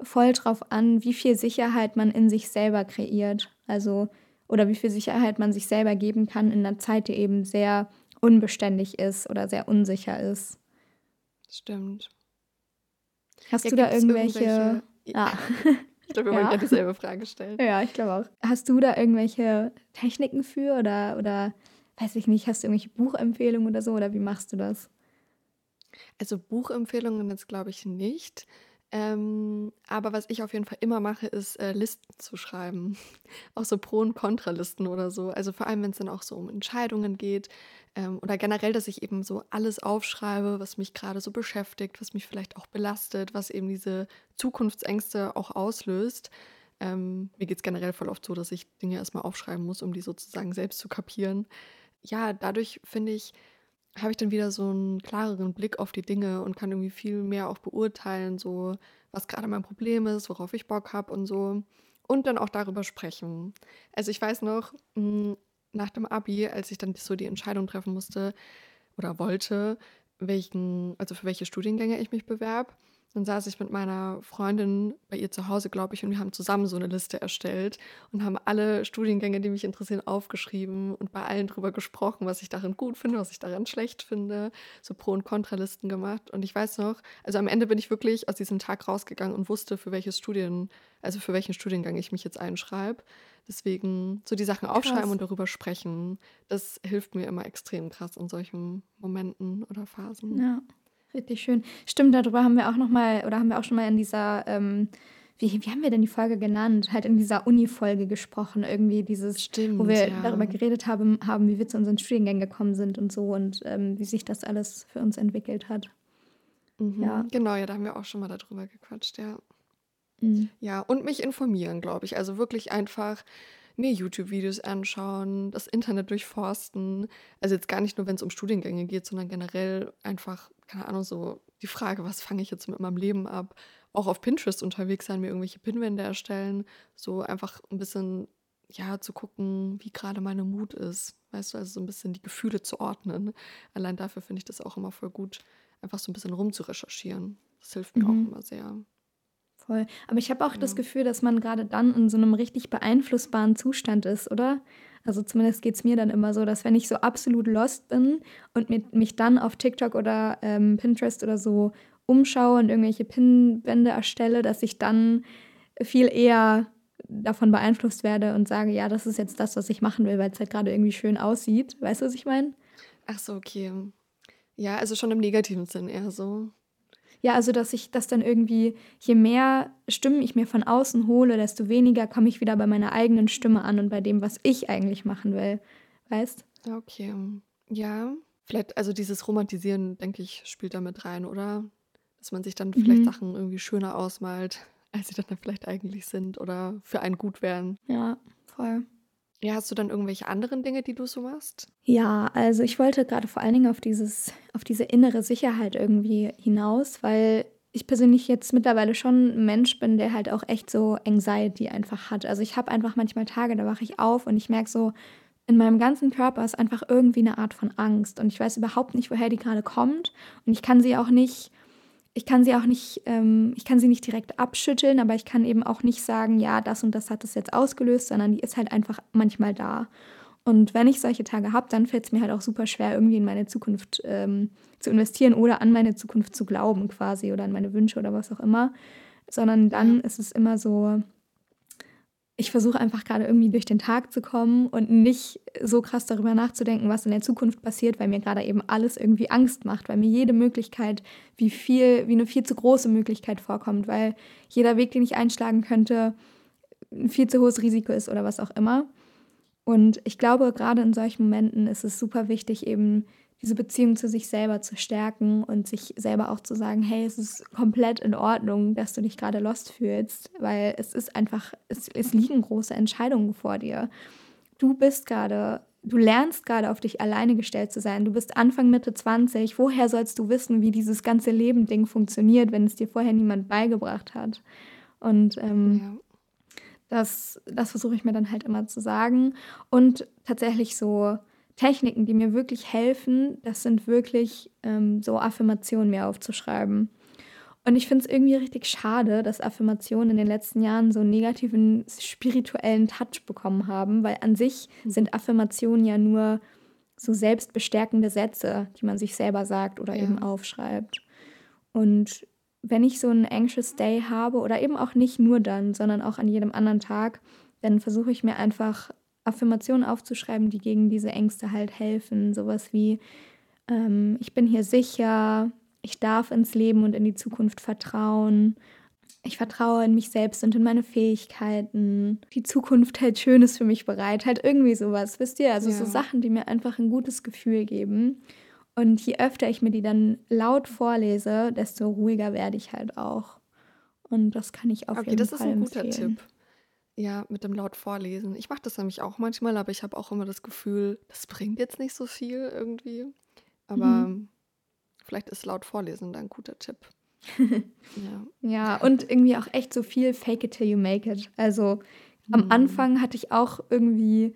voll drauf an, wie viel Sicherheit man in sich selber kreiert. Also, oder wie viel Sicherheit man sich selber geben kann in einer Zeit, die eben sehr unbeständig ist oder sehr unsicher ist. Stimmt. Hast ja, du da irgendwelche. irgendwelche... Ah. ich glaube, wir wollen ja dieselbe Frage stellen. Ja, ich glaube auch. Hast du da irgendwelche Techniken für oder, oder weiß ich nicht, hast du irgendwelche Buchempfehlungen oder so oder wie machst du das? Also Buchempfehlungen jetzt glaube ich nicht. Ähm, aber was ich auf jeden Fall immer mache, ist äh, Listen zu schreiben. auch so Pro- und Kontralisten oder so. Also vor allem, wenn es dann auch so um Entscheidungen geht ähm, oder generell, dass ich eben so alles aufschreibe, was mich gerade so beschäftigt, was mich vielleicht auch belastet, was eben diese Zukunftsängste auch auslöst. Ähm, mir geht es generell voll oft so, dass ich Dinge erstmal aufschreiben muss, um die sozusagen selbst zu kapieren. Ja, dadurch finde ich, habe ich dann wieder so einen klareren Blick auf die Dinge und kann irgendwie viel mehr auch beurteilen, so was gerade mein Problem ist, worauf ich Bock habe und so. Und dann auch darüber sprechen. Also ich weiß noch, hm, nach dem Abi, als ich dann so die Entscheidung treffen musste oder wollte, welchen, also für welche Studiengänge ich mich bewerbe, dann saß ich mit meiner Freundin bei ihr zu Hause, glaube ich, und wir haben zusammen so eine Liste erstellt und haben alle Studiengänge, die mich interessieren, aufgeschrieben und bei allen drüber gesprochen, was ich darin gut finde, was ich daran schlecht finde, so Pro- und Kontralisten gemacht. Und ich weiß noch, also am Ende bin ich wirklich aus diesem Tag rausgegangen und wusste, für welches Studien, also für welchen Studiengang ich mich jetzt einschreibe. Deswegen so die Sachen aufschreiben krass. und darüber sprechen, das hilft mir immer extrem krass in solchen Momenten oder Phasen. Ja. Richtig schön. Stimmt, darüber haben wir auch noch mal, oder haben wir auch schon mal in dieser, ähm, wie, wie haben wir denn die Folge genannt? Halt in dieser Uni-Folge gesprochen, irgendwie dieses, Stimmt, wo wir ja. darüber geredet haben, haben, wie wir zu unseren Studiengängen gekommen sind und so und ähm, wie sich das alles für uns entwickelt hat. Mhm, ja. Genau, ja, da haben wir auch schon mal darüber gequatscht, ja. Mhm. Ja, und mich informieren, glaube ich. Also wirklich einfach mir YouTube-Videos anschauen, das Internet durchforsten. Also jetzt gar nicht nur, wenn es um Studiengänge geht, sondern generell einfach, keine Ahnung, so die Frage, was fange ich jetzt mit meinem Leben ab? Auch auf Pinterest unterwegs sein, mir irgendwelche Pinwände erstellen, so einfach ein bisschen, ja, zu gucken, wie gerade meine Mut ist. Weißt du, also so ein bisschen die Gefühle zu ordnen. Allein dafür finde ich das auch immer voll gut, einfach so ein bisschen rumzurecherchieren. Das hilft mir mhm. auch immer sehr. Voll. Aber ich habe auch ja. das Gefühl, dass man gerade dann in so einem richtig beeinflussbaren Zustand ist, oder? Also zumindest geht es mir dann immer so, dass wenn ich so absolut lost bin und mit, mich dann auf TikTok oder ähm, Pinterest oder so umschaue und irgendwelche Pinwände erstelle, dass ich dann viel eher davon beeinflusst werde und sage, ja, das ist jetzt das, was ich machen will, weil es halt gerade irgendwie schön aussieht. Weißt du, was ich meine? Ach so, okay. Ja, also schon im negativen Sinn eher so. Ja, also dass ich das dann irgendwie, je mehr Stimmen ich mir von außen hole, desto weniger komme ich wieder bei meiner eigenen Stimme an und bei dem, was ich eigentlich machen will. Weißt? Okay. Ja. Vielleicht, also dieses Romantisieren, denke ich, spielt da mit rein, oder? Dass man sich dann vielleicht mhm. Sachen irgendwie schöner ausmalt, als sie dann vielleicht eigentlich sind oder für einen gut wären. Ja, voll. Ja, hast du dann irgendwelche anderen Dinge, die du so machst? Ja, also ich wollte gerade vor allen Dingen auf dieses, auf diese innere Sicherheit irgendwie hinaus, weil ich persönlich jetzt mittlerweile schon ein Mensch bin, der halt auch echt so Anxiety einfach hat. Also ich habe einfach manchmal Tage, da wache ich auf und ich merke so, in meinem ganzen Körper ist einfach irgendwie eine Art von Angst und ich weiß überhaupt nicht, woher die gerade kommt und ich kann sie auch nicht ich kann sie auch nicht, ähm, ich kann sie nicht direkt abschütteln, aber ich kann eben auch nicht sagen, ja, das und das hat es jetzt ausgelöst, sondern die ist halt einfach manchmal da. Und wenn ich solche Tage habe, dann fällt es mir halt auch super schwer, irgendwie in meine Zukunft ähm, zu investieren oder an meine Zukunft zu glauben quasi oder an meine Wünsche oder was auch immer. Sondern dann ist es immer so, ich versuche einfach gerade irgendwie durch den Tag zu kommen und nicht so krass darüber nachzudenken, was in der Zukunft passiert, weil mir gerade eben alles irgendwie Angst macht, weil mir jede Möglichkeit wie viel, wie eine viel zu große Möglichkeit vorkommt, weil jeder Weg, den ich einschlagen könnte, ein viel zu hohes Risiko ist oder was auch immer. Und ich glaube, gerade in solchen Momenten ist es super wichtig, eben diese Beziehung zu sich selber zu stärken und sich selber auch zu sagen, hey, es ist komplett in Ordnung, dass du dich gerade lost fühlst, weil es ist einfach, es, es liegen große Entscheidungen vor dir. Du bist gerade, du lernst gerade auf dich alleine gestellt zu sein. Du bist Anfang, Mitte 20. Woher sollst du wissen, wie dieses ganze Leben-Ding funktioniert, wenn es dir vorher niemand beigebracht hat? Und ähm, ja. das, das versuche ich mir dann halt immer zu sagen. Und tatsächlich so, Techniken, die mir wirklich helfen, das sind wirklich ähm, so Affirmationen mir aufzuschreiben. Und ich finde es irgendwie richtig schade, dass Affirmationen in den letzten Jahren so einen negativen spirituellen Touch bekommen haben, weil an sich mhm. sind Affirmationen ja nur so selbstbestärkende Sätze, die man sich selber sagt oder ja. eben aufschreibt. Und wenn ich so einen anxious Day habe oder eben auch nicht nur dann, sondern auch an jedem anderen Tag, dann versuche ich mir einfach Affirmationen aufzuschreiben, die gegen diese Ängste halt helfen. Sowas wie, ähm, ich bin hier sicher, ich darf ins Leben und in die Zukunft vertrauen. Ich vertraue in mich selbst und in meine Fähigkeiten. Die Zukunft hält Schönes für mich bereit. Halt irgendwie sowas, wisst ihr? Also ja. so Sachen, die mir einfach ein gutes Gefühl geben. Und je öfter ich mir die dann laut vorlese, desto ruhiger werde ich halt auch. Und das kann ich auf okay, jeden Fall empfehlen. Okay, das ist ein guter Tipp. Ja, mit dem laut vorlesen. Ich mache das nämlich auch manchmal, aber ich habe auch immer das Gefühl, das bringt jetzt nicht so viel irgendwie. Aber mhm. vielleicht ist laut vorlesen dann ein guter Tipp. ja. ja, und irgendwie auch echt so viel Fake it till you make it. Also am mhm. Anfang hatte ich auch irgendwie,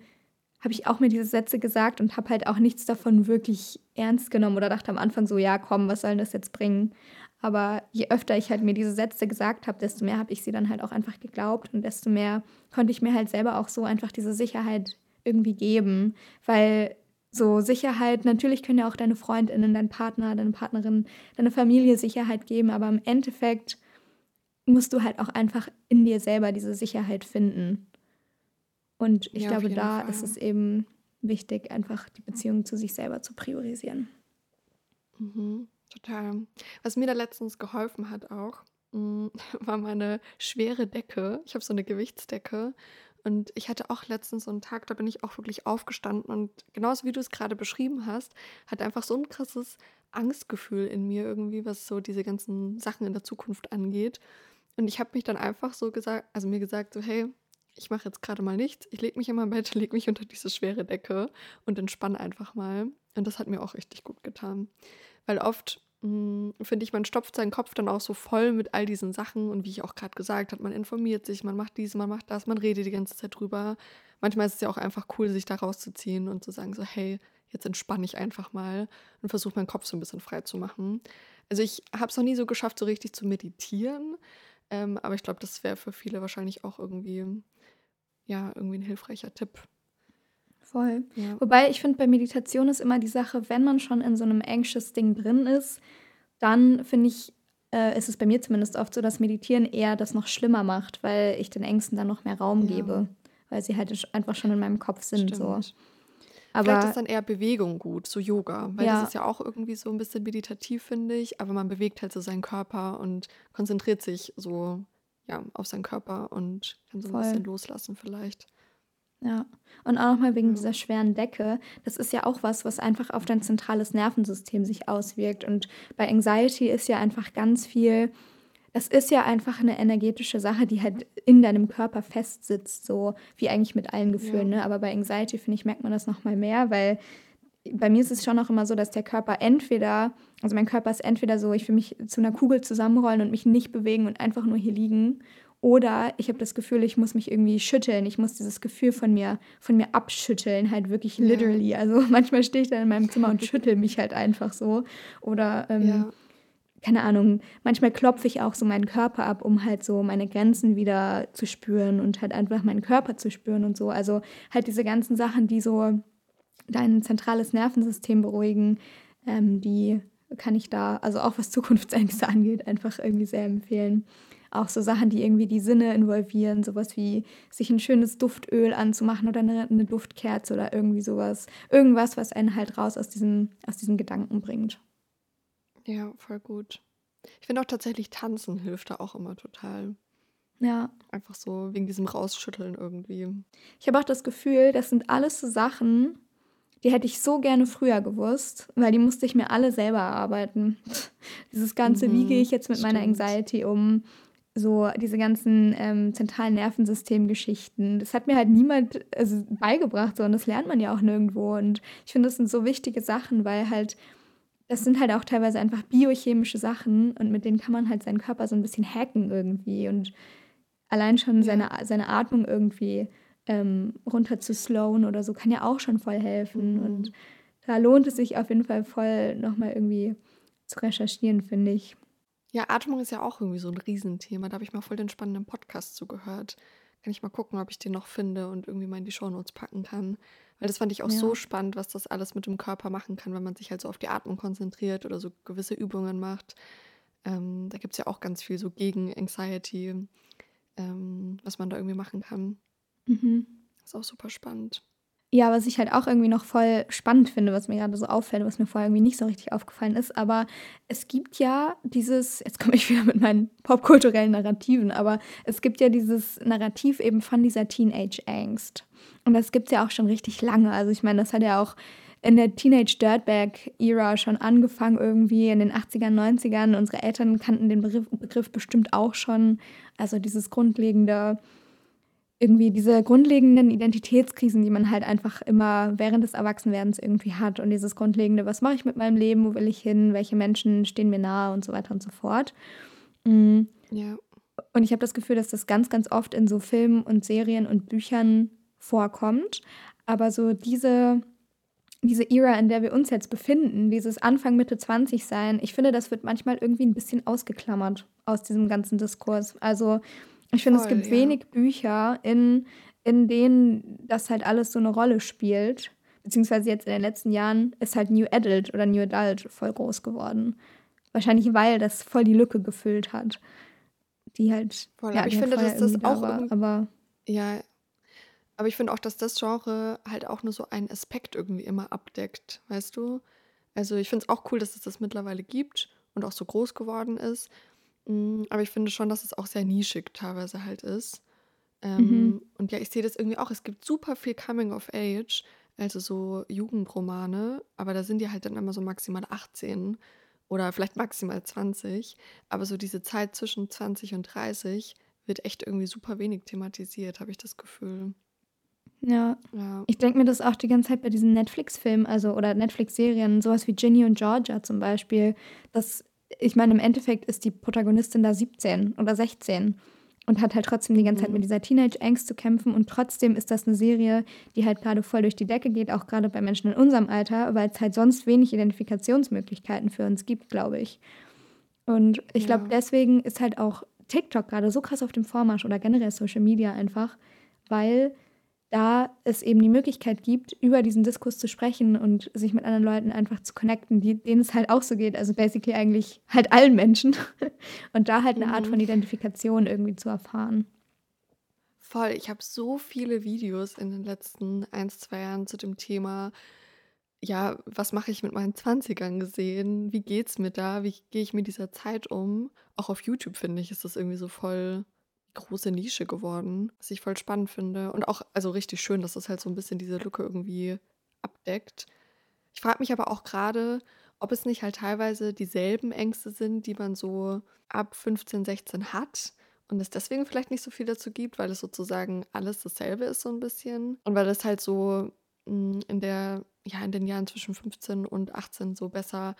habe ich auch mir diese Sätze gesagt und habe halt auch nichts davon wirklich ernst genommen oder dachte am Anfang so, ja, komm, was soll das jetzt bringen? Aber je öfter ich halt mir diese Sätze gesagt habe, desto mehr habe ich sie dann halt auch einfach geglaubt und desto mehr konnte ich mir halt selber auch so einfach diese Sicherheit irgendwie geben. Weil so Sicherheit, natürlich können ja auch deine Freundinnen, dein Partner, deine Partnerin, deine Familie Sicherheit geben, aber im Endeffekt musst du halt auch einfach in dir selber diese Sicherheit finden. Und ich ja, glaube, da Fall. ist es eben wichtig, einfach die Beziehung zu sich selber zu priorisieren. Mhm. Total. Was mir da letztens geholfen hat auch, mm, war meine schwere Decke. Ich habe so eine Gewichtsdecke und ich hatte auch letztens so einen Tag, da bin ich auch wirklich aufgestanden und genauso wie du es gerade beschrieben hast, hat einfach so ein krasses Angstgefühl in mir irgendwie, was so diese ganzen Sachen in der Zukunft angeht. Und ich habe mich dann einfach so gesagt, also mir gesagt, so hey, ich mache jetzt gerade mal nichts. Ich lege mich in mein Bett, lege mich unter diese schwere Decke und entspanne einfach mal. Und das hat mir auch richtig gut getan. Weil oft hm, finde ich, man stopft seinen Kopf dann auch so voll mit all diesen Sachen und wie ich auch gerade gesagt habe, man informiert sich, man macht dies, man macht das, man redet die ganze Zeit drüber. Manchmal ist es ja auch einfach cool, sich da rauszuziehen und zu sagen so, hey, jetzt entspanne ich einfach mal und versuche meinen Kopf so ein bisschen frei zu machen. Also ich habe es noch nie so geschafft, so richtig zu meditieren, ähm, aber ich glaube, das wäre für viele wahrscheinlich auch irgendwie, ja, irgendwie ein hilfreicher Tipp. Voll. Ja. Wobei ich finde, bei Meditation ist immer die Sache, wenn man schon in so einem anxious Ding drin ist, dann finde ich, äh, ist es bei mir zumindest oft so, dass Meditieren eher das noch schlimmer macht, weil ich den Ängsten dann noch mehr Raum ja. gebe, weil sie halt einfach schon in meinem Kopf sind. So. Aber Vielleicht ist dann eher Bewegung gut, so Yoga, weil ja. das ist ja auch irgendwie so ein bisschen meditativ, finde ich, aber man bewegt halt so seinen Körper und konzentriert sich so ja, auf seinen Körper und kann so Voll. ein bisschen loslassen vielleicht. Ja, und auch nochmal wegen dieser schweren Decke. Das ist ja auch was, was einfach auf dein zentrales Nervensystem sich auswirkt. Und bei Anxiety ist ja einfach ganz viel, das ist ja einfach eine energetische Sache, die halt in deinem Körper festsitzt, so wie eigentlich mit allen Gefühlen. Ja. Ne? Aber bei Anxiety, finde ich, merkt man das nochmal mehr, weil bei mir ist es schon auch immer so, dass der Körper entweder, also mein Körper ist entweder so, ich will mich zu einer Kugel zusammenrollen und mich nicht bewegen und einfach nur hier liegen. Oder ich habe das Gefühl, ich muss mich irgendwie schütteln. Ich muss dieses Gefühl von mir, von mir abschütteln, halt wirklich literally. Ja. Also manchmal stehe ich dann in meinem Zimmer und schüttel mich halt einfach so. Oder ähm, ja. keine Ahnung, manchmal klopfe ich auch so meinen Körper ab, um halt so meine Grenzen wieder zu spüren und halt einfach meinen Körper zu spüren und so. Also halt diese ganzen Sachen, die so dein zentrales Nervensystem beruhigen, ähm, die kann ich da, also auch was Zukunftsängste angeht, einfach irgendwie sehr empfehlen. Auch so Sachen, die irgendwie die Sinne involvieren, sowas wie sich ein schönes Duftöl anzumachen oder eine, eine Duftkerze oder irgendwie sowas. Irgendwas, was einen halt raus aus diesen, aus diesen Gedanken bringt. Ja, voll gut. Ich finde auch tatsächlich tanzen hilft da auch immer total. Ja. Einfach so wegen diesem Rausschütteln irgendwie. Ich habe auch das Gefühl, das sind alles so Sachen, die hätte ich so gerne früher gewusst, weil die musste ich mir alle selber erarbeiten. Dieses Ganze, mhm, wie gehe ich jetzt mit stimmt. meiner Anxiety um? So diese ganzen ähm, zentralen Nervensystem-Geschichten. Das hat mir halt niemand also, beigebracht, so, und das lernt man ja auch nirgendwo. Und ich finde, das sind so wichtige Sachen, weil halt das sind halt auch teilweise einfach biochemische Sachen und mit denen kann man halt seinen Körper so ein bisschen hacken irgendwie und allein schon seine, seine Atmung irgendwie ähm, runter zu slowen oder so kann ja auch schon voll helfen. Mhm. Und da lohnt es sich auf jeden Fall voll nochmal irgendwie zu recherchieren, finde ich. Ja, Atmung ist ja auch irgendwie so ein Riesenthema. Da habe ich mal voll den spannenden Podcast zugehört. Kann ich mal gucken, ob ich den noch finde und irgendwie mal in die Shownotes packen kann. Weil das fand ich auch ja. so spannend, was das alles mit dem Körper machen kann, wenn man sich halt so auf die Atmung konzentriert oder so gewisse Übungen macht. Ähm, da gibt es ja auch ganz viel so gegen Anxiety, ähm, was man da irgendwie machen kann. Mhm. Ist auch super spannend. Ja, was ich halt auch irgendwie noch voll spannend finde, was mir gerade so auffällt, was mir vorher irgendwie nicht so richtig aufgefallen ist, aber es gibt ja dieses, jetzt komme ich wieder mit meinen popkulturellen Narrativen, aber es gibt ja dieses Narrativ eben von dieser Teenage-Angst. Und das gibt es ja auch schon richtig lange. Also ich meine, das hat ja auch in der Teenage Dirtbag-Ära schon angefangen, irgendwie in den 80ern, 90ern. Unsere Eltern kannten den Begriff, Begriff bestimmt auch schon. Also dieses grundlegende irgendwie diese grundlegenden Identitätskrisen, die man halt einfach immer während des Erwachsenwerdens irgendwie hat und dieses grundlegende, was mache ich mit meinem Leben, wo will ich hin, welche Menschen stehen mir nahe und so weiter und so fort. Mhm. Ja. Und ich habe das Gefühl, dass das ganz, ganz oft in so Filmen und Serien und Büchern vorkommt. Aber so diese, diese Ära, in der wir uns jetzt befinden, dieses Anfang, Mitte 20 sein, ich finde, das wird manchmal irgendwie ein bisschen ausgeklammert aus diesem ganzen Diskurs. Also ich finde, es gibt ja. wenig Bücher, in, in denen das halt alles so eine Rolle spielt. Beziehungsweise jetzt in den letzten Jahren ist halt New Adult oder New Adult voll groß geworden. Wahrscheinlich, weil das voll die Lücke gefüllt hat. Die halt. Voll, ja, aber ich finde, dass das auch. War, aber ja, aber ich finde auch, dass das Genre halt auch nur so einen Aspekt irgendwie immer abdeckt, weißt du? Also ich finde es auch cool, dass es das mittlerweile gibt und auch so groß geworden ist. Mm, aber ich finde schon, dass es auch sehr nischig teilweise halt ist. Ähm, mhm. Und ja, ich sehe das irgendwie auch. Es gibt super viel Coming of Age, also so Jugendromane, aber da sind die halt dann immer so maximal 18 oder vielleicht maximal 20. Aber so diese Zeit zwischen 20 und 30 wird echt irgendwie super wenig thematisiert, habe ich das Gefühl. Ja. ja. Ich denke mir das auch die ganze Zeit bei diesen Netflix-Filmen, also oder Netflix-Serien, sowas wie Ginny und Georgia zum Beispiel, dass ich meine, im Endeffekt ist die Protagonistin da 17 oder 16 und hat halt trotzdem die ganze Zeit mhm. mit dieser Teenage-Angst zu kämpfen. Und trotzdem ist das eine Serie, die halt gerade voll durch die Decke geht, auch gerade bei Menschen in unserem Alter, weil es halt sonst wenig Identifikationsmöglichkeiten für uns gibt, glaube ich. Und ich glaube, ja. deswegen ist halt auch TikTok gerade so krass auf dem Vormarsch oder generell Social Media einfach, weil da es eben die Möglichkeit gibt, über diesen Diskurs zu sprechen und sich mit anderen Leuten einfach zu connecten, die, denen es halt auch so geht. Also basically eigentlich halt allen Menschen. Und da halt eine mhm. Art von Identifikation irgendwie zu erfahren. Voll, ich habe so viele Videos in den letzten ein, zwei Jahren zu dem Thema, ja, was mache ich mit meinen 20ern gesehen? Wie geht's mir da? Wie gehe ich mit dieser Zeit um? Auch auf YouTube finde ich, ist das irgendwie so voll große Nische geworden, was ich voll spannend finde. Und auch, also richtig schön, dass das halt so ein bisschen diese Lücke irgendwie abdeckt. Ich frage mich aber auch gerade, ob es nicht halt teilweise dieselben Ängste sind, die man so ab 15, 16 hat und es deswegen vielleicht nicht so viel dazu gibt, weil es sozusagen alles dasselbe ist so ein bisschen und weil es halt so hm, in der ja in den Jahren zwischen 15 und 18 so besser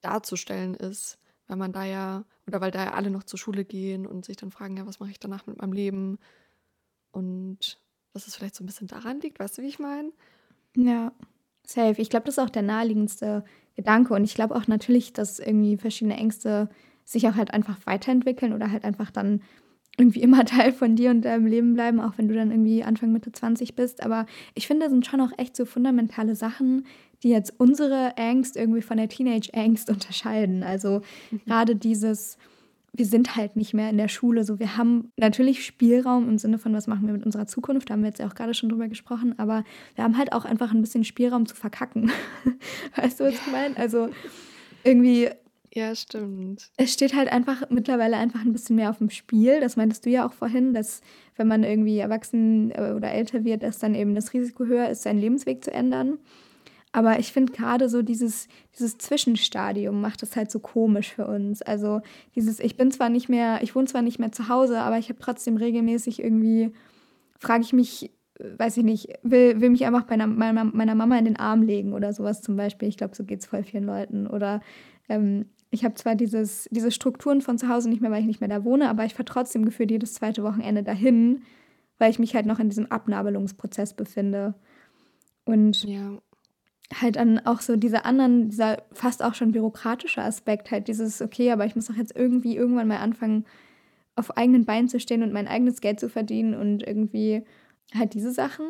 darzustellen ist weil man da ja, oder weil da ja alle noch zur Schule gehen und sich dann fragen, ja, was mache ich danach mit meinem Leben? Und dass es vielleicht so ein bisschen daran liegt, weißt du, wie ich meine? Ja, safe. Ich glaube, das ist auch der naheliegendste Gedanke. Und ich glaube auch natürlich, dass irgendwie verschiedene Ängste sich auch halt einfach weiterentwickeln oder halt einfach dann irgendwie immer Teil von dir und deinem Leben bleiben, auch wenn du dann irgendwie Anfang Mitte 20 bist. Aber ich finde, das sind schon auch echt so fundamentale Sachen, die jetzt unsere Angst irgendwie von der Teenage-Angst unterscheiden. Also mhm. gerade dieses, wir sind halt nicht mehr in der Schule. So, wir haben natürlich Spielraum im Sinne von, was machen wir mit unserer Zukunft, da haben wir jetzt ja auch gerade schon drüber gesprochen, aber wir haben halt auch einfach ein bisschen Spielraum zu verkacken. weißt du, was ich meine? Also irgendwie ja, stimmt. Es steht halt einfach mittlerweile einfach ein bisschen mehr auf dem Spiel. Das meintest du ja auch vorhin, dass wenn man irgendwie erwachsen äh, oder älter wird, dass dann eben das Risiko höher ist, seinen Lebensweg zu ändern. Aber ich finde gerade so dieses, dieses Zwischenstadium macht es halt so komisch für uns. Also dieses, ich bin zwar nicht mehr, ich wohne zwar nicht mehr zu Hause, aber ich habe trotzdem regelmäßig irgendwie, frage ich mich, weiß ich nicht, will, will mich einfach bei einer, meiner, meiner Mama in den Arm legen oder sowas zum Beispiel. Ich glaube, so geht es voll vielen Leuten. Oder ähm, ich habe zwar dieses, diese Strukturen von zu Hause nicht mehr, weil ich nicht mehr da wohne, aber ich fahre trotzdem gefühlt jedes zweite Wochenende dahin, weil ich mich halt noch in diesem Abnabelungsprozess befinde. Und ja. Halt dann auch so diese anderen, dieser fast auch schon bürokratische Aspekt, halt dieses, okay, aber ich muss doch jetzt irgendwie irgendwann mal anfangen, auf eigenen Beinen zu stehen und mein eigenes Geld zu verdienen und irgendwie halt diese Sachen.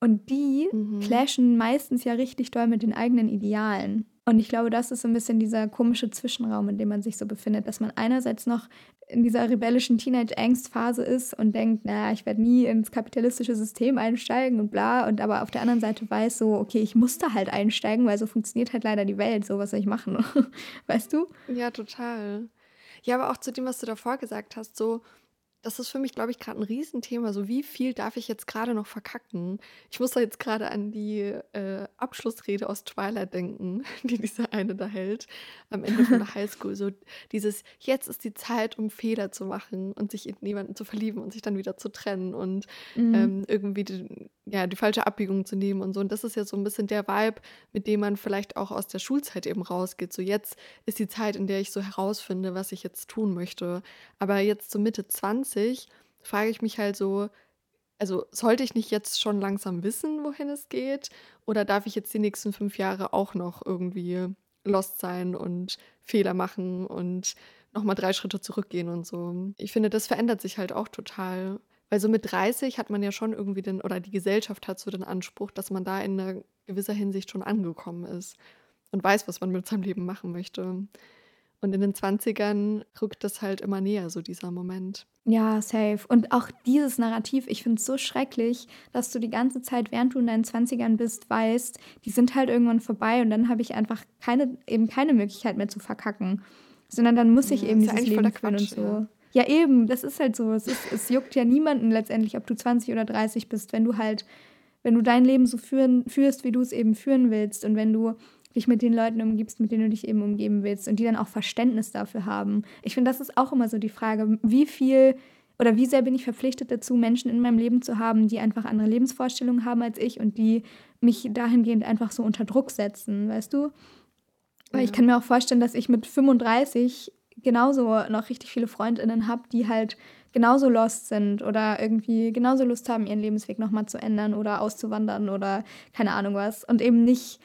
Und die mhm. clashen meistens ja richtig doll mit den eigenen Idealen. Und ich glaube, das ist so ein bisschen dieser komische Zwischenraum, in dem man sich so befindet, dass man einerseits noch in dieser rebellischen Teenage-Angst-Phase ist und denkt, naja, ich werde nie ins kapitalistische System einsteigen und bla, und aber auf der anderen Seite weiß so, okay, ich muss da halt einsteigen, weil so funktioniert halt leider die Welt, so was soll ich machen, weißt du? Ja, total. Ja, aber auch zu dem, was du davor gesagt hast, so, das ist für mich, glaube ich, gerade ein Riesenthema. So, wie viel darf ich jetzt gerade noch verkacken? Ich muss da jetzt gerade an die äh, Abschlussrede aus Twilight denken, die dieser eine da hält, am Ende von der Highschool. So dieses, jetzt ist die Zeit, um Fehler zu machen und sich in jemanden zu verlieben und sich dann wieder zu trennen und mhm. ähm, irgendwie die, ja, die falsche Abbiegung zu nehmen und so. Und das ist ja so ein bisschen der Vibe, mit dem man vielleicht auch aus der Schulzeit eben rausgeht. So, jetzt ist die Zeit, in der ich so herausfinde, was ich jetzt tun möchte. Aber jetzt so Mitte 20 20 frage ich mich halt so, also sollte ich nicht jetzt schon langsam wissen, wohin es geht? Oder darf ich jetzt die nächsten fünf Jahre auch noch irgendwie lost sein und Fehler machen und nochmal drei Schritte zurückgehen und so? Ich finde, das verändert sich halt auch total. Weil so mit 30 hat man ja schon irgendwie den, oder die Gesellschaft hat so den Anspruch, dass man da in einer gewisser Hinsicht schon angekommen ist und weiß, was man mit seinem Leben machen möchte. Und in den 20ern rückt das halt immer näher, so dieser Moment. Ja, safe. Und auch dieses Narrativ, ich finde es so schrecklich, dass du die ganze Zeit, während du in deinen 20ern bist, weißt, die sind halt irgendwann vorbei und dann habe ich einfach keine, eben keine Möglichkeit mehr zu verkacken. Sondern dann muss ich ja, eben dieses ja Leben führen und so. Ja. ja. eben, das ist halt so. Es, ist, es juckt ja niemanden letztendlich, ob du 20 oder 30 bist, wenn du halt, wenn du dein Leben so führen, führst, wie du es eben führen willst und wenn du dich mit den Leuten umgibst, mit denen du dich eben umgeben willst und die dann auch Verständnis dafür haben. Ich finde, das ist auch immer so die Frage, wie viel oder wie sehr bin ich verpflichtet dazu, Menschen in meinem Leben zu haben, die einfach andere Lebensvorstellungen haben als ich und die mich dahingehend einfach so unter Druck setzen, weißt du? Weil ja. ich kann mir auch vorstellen, dass ich mit 35 genauso noch richtig viele Freundinnen habe, die halt genauso lost sind oder irgendwie genauso Lust haben, ihren Lebensweg nochmal zu ändern oder auszuwandern oder keine Ahnung was. Und eben nicht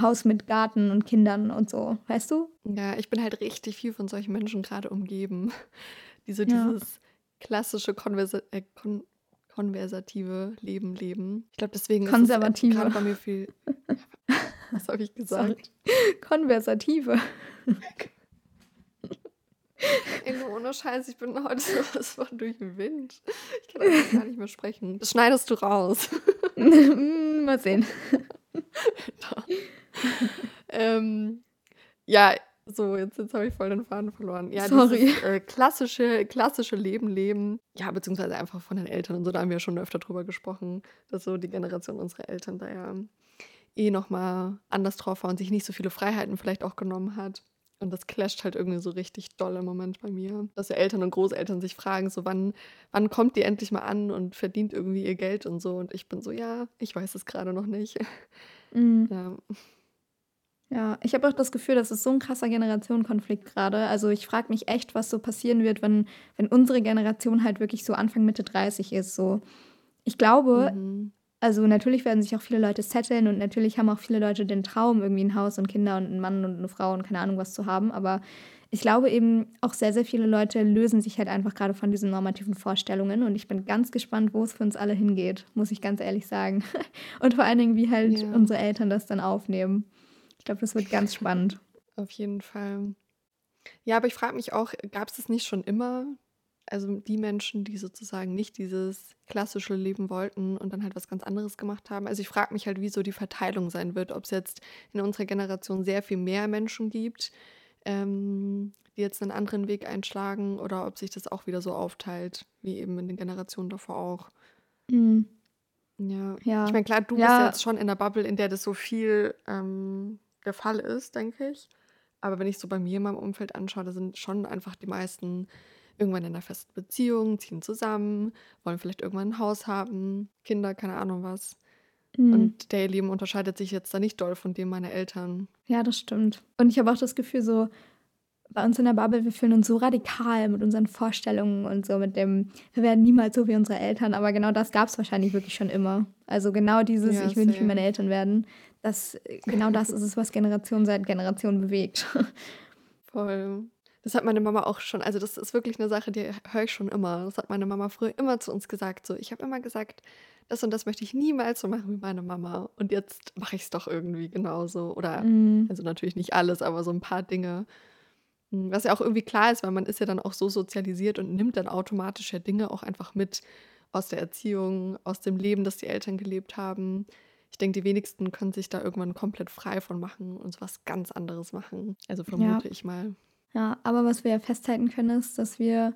Haus mit Garten und Kindern und so, weißt du? Ja, ich bin halt richtig viel von solchen Menschen gerade umgeben, die so ja. dieses klassische Konversa äh, kon konversative Leben leben. Ich glaube, deswegen Konservative. ist gerade bei mir viel. Was habe ich gesagt? Sorry. Konversative. Ey, nur ohne Scheiß, ich bin heute sowas von durch den Wind. Ich kann einfach gar nicht mehr sprechen. Das schneidest du raus. Mal sehen. ähm, ja, so, jetzt, jetzt habe ich voll den Faden verloren. Ja, Sorry. Dieses, äh, klassische, klassische Leben leben. Ja, beziehungsweise einfach von den Eltern und so, da haben wir schon öfter drüber gesprochen, dass so die Generation unserer Eltern da ja eh nochmal anders drauf war und sich nicht so viele Freiheiten vielleicht auch genommen hat. Und das clasht halt irgendwie so richtig doll im Moment bei mir. Dass ja Eltern und Großeltern sich fragen, so wann, wann kommt die endlich mal an und verdient irgendwie ihr Geld und so. Und ich bin so, ja, ich weiß es gerade noch nicht. Mhm. Ja. Ja, ich habe auch das Gefühl, das ist so ein krasser Generationenkonflikt gerade. Also ich frage mich echt, was so passieren wird, wenn, wenn unsere Generation halt wirklich so Anfang Mitte 30 ist. So, ich glaube, mhm. Also natürlich werden sich auch viele Leute setteln und natürlich haben auch viele Leute den Traum, irgendwie ein Haus und Kinder und einen Mann und eine Frau und keine Ahnung was zu haben. Aber ich glaube eben auch sehr, sehr viele Leute lösen sich halt einfach gerade von diesen normativen Vorstellungen und ich bin ganz gespannt, wo es für uns alle hingeht, muss ich ganz ehrlich sagen. Und vor allen Dingen, wie halt ja. unsere Eltern das dann aufnehmen. Ich glaube, das wird ganz spannend. Auf jeden Fall. Ja, aber ich frage mich auch, gab es das nicht schon immer? Also die Menschen, die sozusagen nicht dieses klassische Leben wollten und dann halt was ganz anderes gemacht haben. Also ich frage mich halt, wieso die Verteilung sein wird, ob es jetzt in unserer Generation sehr viel mehr Menschen gibt, ähm, die jetzt einen anderen Weg einschlagen oder ob sich das auch wieder so aufteilt, wie eben in den Generationen davor auch. Mhm. Ja. ja. Ich meine, klar, du ja. bist ja jetzt schon in der Bubble, in der das so viel ähm, der Fall ist, denke ich. Aber wenn ich so bei mir in meinem Umfeld anschaue, da sind schon einfach die meisten irgendwann in einer festen Beziehung, ziehen zusammen, wollen vielleicht irgendwann ein Haus haben, Kinder, keine Ahnung was. Mhm. Und der Leben unterscheidet sich jetzt da nicht doll von dem meiner Eltern. Ja, das stimmt. Und ich habe auch das Gefühl, so bei uns in der Bubble, wir fühlen uns so radikal mit unseren Vorstellungen und so mit dem, wir werden niemals so wie unsere Eltern, aber genau das gab es wahrscheinlich wirklich schon immer. Also genau dieses, ja, ich will nicht wie meine Eltern werden, das, genau das ist es, was Generation seit Generation bewegt. Voll. Das hat meine Mama auch schon, also das ist wirklich eine Sache, die höre ich schon immer. Das hat meine Mama früher immer zu uns gesagt. So, ich habe immer gesagt, das und das möchte ich niemals so machen wie meine Mama. Und jetzt mache ich es doch irgendwie genauso. Oder, mm. also natürlich nicht alles, aber so ein paar Dinge. Hm, was ja auch irgendwie klar ist, weil man ist ja dann auch so sozialisiert und nimmt dann automatisch ja Dinge auch einfach mit aus der Erziehung, aus dem Leben, das die Eltern gelebt haben ich denke, die wenigsten können sich da irgendwann komplett frei von machen und was ganz anderes machen. Also vermute ja. ich mal. Ja, aber was wir ja festhalten können, ist, dass wir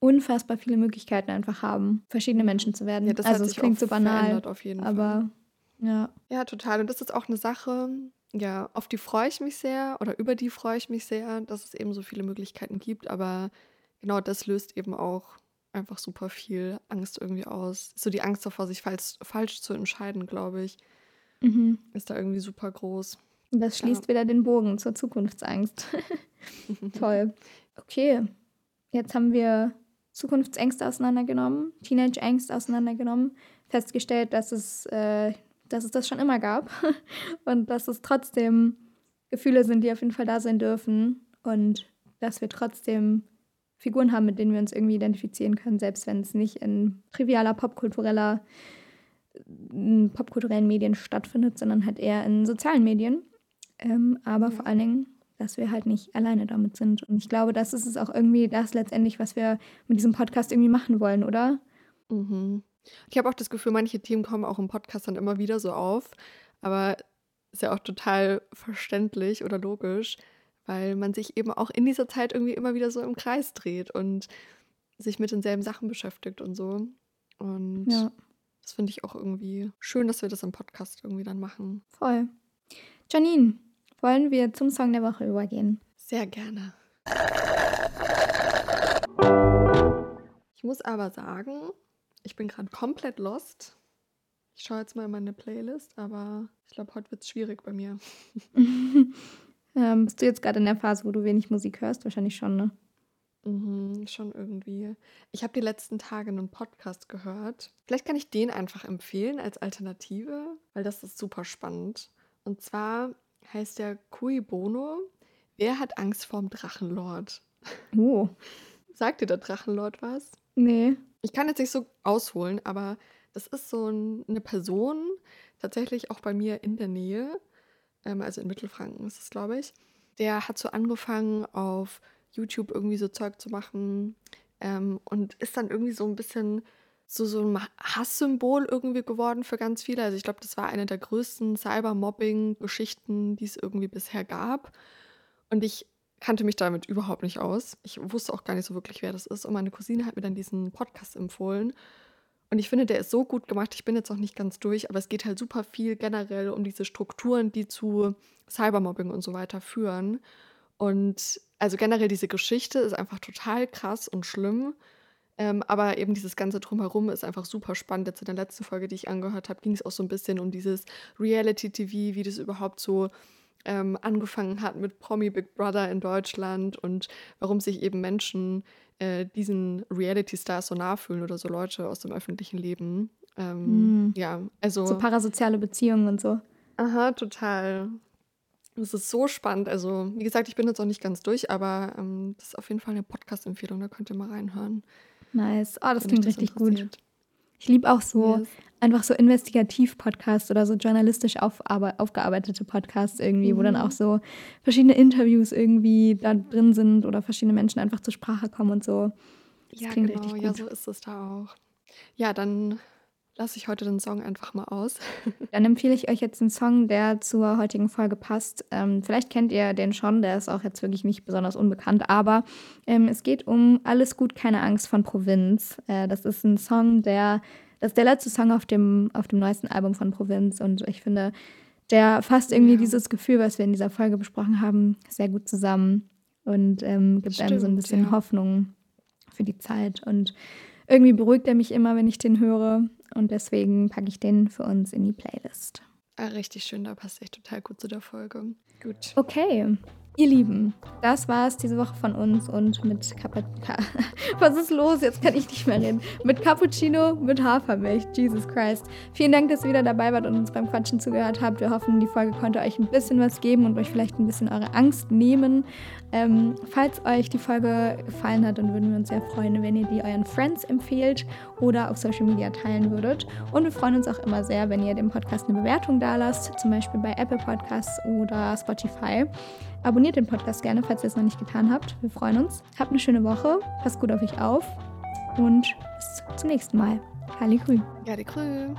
unfassbar viele Möglichkeiten einfach haben, verschiedene Menschen zu werden. Ja, das also es klingt so banal, auf jeden aber Fall. ja. Ja, total. Und das ist auch eine Sache, ja, auf die freue ich mich sehr oder über die freue ich mich sehr, dass es eben so viele Möglichkeiten gibt. Aber genau das löst eben auch einfach super viel Angst irgendwie aus. So die Angst davor, sich falsch, falsch zu entscheiden, glaube ich, mhm. ist da irgendwie super groß. Das schließt ja. wieder den Bogen zur Zukunftsangst. Toll. Okay, jetzt haben wir Zukunftsängste auseinandergenommen, Teenage-Ängste auseinandergenommen, festgestellt, dass es, äh, dass es das schon immer gab und dass es trotzdem Gefühle sind, die auf jeden Fall da sein dürfen und dass wir trotzdem Figuren haben, mit denen wir uns irgendwie identifizieren können, selbst wenn es nicht in trivialer popkultureller popkulturellen Medien stattfindet, sondern halt eher in sozialen Medien. Ähm, aber vor allen Dingen, dass wir halt nicht alleine damit sind. Und ich glaube, das ist es auch irgendwie das letztendlich, was wir mit diesem Podcast irgendwie machen wollen, oder? Mhm. Ich habe auch das Gefühl, manche Themen kommen auch im Podcast dann immer wieder so auf. Aber ist ja auch total verständlich oder logisch, weil man sich eben auch in dieser Zeit irgendwie immer wieder so im Kreis dreht und sich mit denselben Sachen beschäftigt und so. Und ja. das finde ich auch irgendwie schön, dass wir das im Podcast irgendwie dann machen. Voll. Janine, wollen wir zum Song der Woche übergehen? Sehr gerne. Ich muss aber sagen, ich bin gerade komplett lost. Ich schaue jetzt mal in meine Playlist, aber ich glaube, heute wird es schwierig bei mir. Ähm, bist du jetzt gerade in der Phase, wo du wenig Musik hörst? Wahrscheinlich schon, ne? Mhm, schon irgendwie. Ich habe die letzten Tage einen Podcast gehört. Vielleicht kann ich den einfach empfehlen als Alternative, weil das ist super spannend. Und zwar heißt der Cui Bono. Wer hat Angst vorm Drachenlord? Oh. Sagt dir der Drachenlord was? Nee. Ich kann jetzt nicht so ausholen, aber das ist so ein, eine Person, tatsächlich auch bei mir in der Nähe, ähm, also in Mittelfranken ist es, glaube ich. Der hat so angefangen, auf YouTube irgendwie so Zeug zu machen ähm, und ist dann irgendwie so ein bisschen so, so ein Hasssymbol irgendwie geworden für ganz viele. Also ich glaube, das war eine der größten Cybermobbing-Geschichten, die es irgendwie bisher gab. Und ich kannte mich damit überhaupt nicht aus. Ich wusste auch gar nicht so wirklich, wer das ist. Und meine Cousine hat mir dann diesen Podcast empfohlen. Und ich finde, der ist so gut gemacht. Ich bin jetzt noch nicht ganz durch, aber es geht halt super viel generell um diese Strukturen, die zu Cybermobbing und so weiter führen. Und also generell diese Geschichte ist einfach total krass und schlimm. Ähm, aber eben dieses ganze Drumherum ist einfach super spannend. Jetzt in der letzten Folge, die ich angehört habe, ging es auch so ein bisschen um dieses Reality-TV, wie das überhaupt so ähm, angefangen hat mit Promi Big Brother in Deutschland und warum sich eben Menschen äh, diesen Reality-Stars so nah fühlen oder so Leute aus dem öffentlichen Leben. Ähm, Mm. Ja, also. So parasoziale Beziehungen und so. Aha, total. Das ist so spannend. Also, wie gesagt, ich bin jetzt auch nicht ganz durch, aber ähm, das ist auf jeden Fall eine Podcast-Empfehlung. Da könnt ihr mal reinhören. Nice. Oh, das klingt richtig gut. Ich liebe auch so Yes. einfach so Investigativ-Podcasts oder so journalistisch aufgearbeitete Podcasts irgendwie, wo dann Mhm. auch so verschiedene Interviews irgendwie da drin sind oder verschiedene Menschen einfach zur Sprache kommen und so. Das Ja, klingt genau. richtig Ja, so ist es da auch. Ja, dann lasse ich heute den Song einfach mal aus. Dann empfehle ich euch jetzt einen Song, der zur heutigen Folge passt. Ähm, vielleicht kennt ihr den schon, der ist auch jetzt wirklich nicht besonders unbekannt, aber ähm, es geht um Alles gut, keine Angst von Provinz. Äh, das ist ein Song, der, das ist der letzte Song auf dem, auf dem neuesten Album von Provinz und ich finde, der fasst irgendwie Ja. dieses Gefühl, was wir in dieser Folge besprochen haben, sehr gut zusammen und ähm, gibt einem so ein Stimmt, bisschen ja. Hoffnung für die Zeit und irgendwie beruhigt er mich immer, wenn ich den höre und deswegen packe ich den für uns in die Playlist. Ah, richtig schön, da passt echt total gut zu der Folge. Gut. Okay, ihr Lieben, das war es diese Woche von uns und mit Kappa Ka Was ist los? Jetzt kann ich nicht mehr reden. Mit Cappuccino, mit Hafermilch. Jesus Christ. Vielen Dank, dass ihr wieder dabei wart und uns beim Quatschen zugehört habt. Wir hoffen, die Folge konnte euch ein bisschen was geben und euch vielleicht ein bisschen eure Angst nehmen. Ähm, falls euch die Folge gefallen hat, dann würden wir uns sehr freuen, wenn ihr die euren Friends empfehlt oder auf Social Media teilen würdet. Und wir freuen uns auch immer sehr, wenn ihr dem Podcast eine Bewertung da lasst, zum Beispiel bei Apple Podcasts oder Spotify. Abonniert den Podcast gerne, falls ihr es noch nicht getan habt. Wir freuen uns. Habt eine schöne Woche, passt gut auf euch auf und bis zum nächsten Mal. Kali Grü. Ja, die Krü.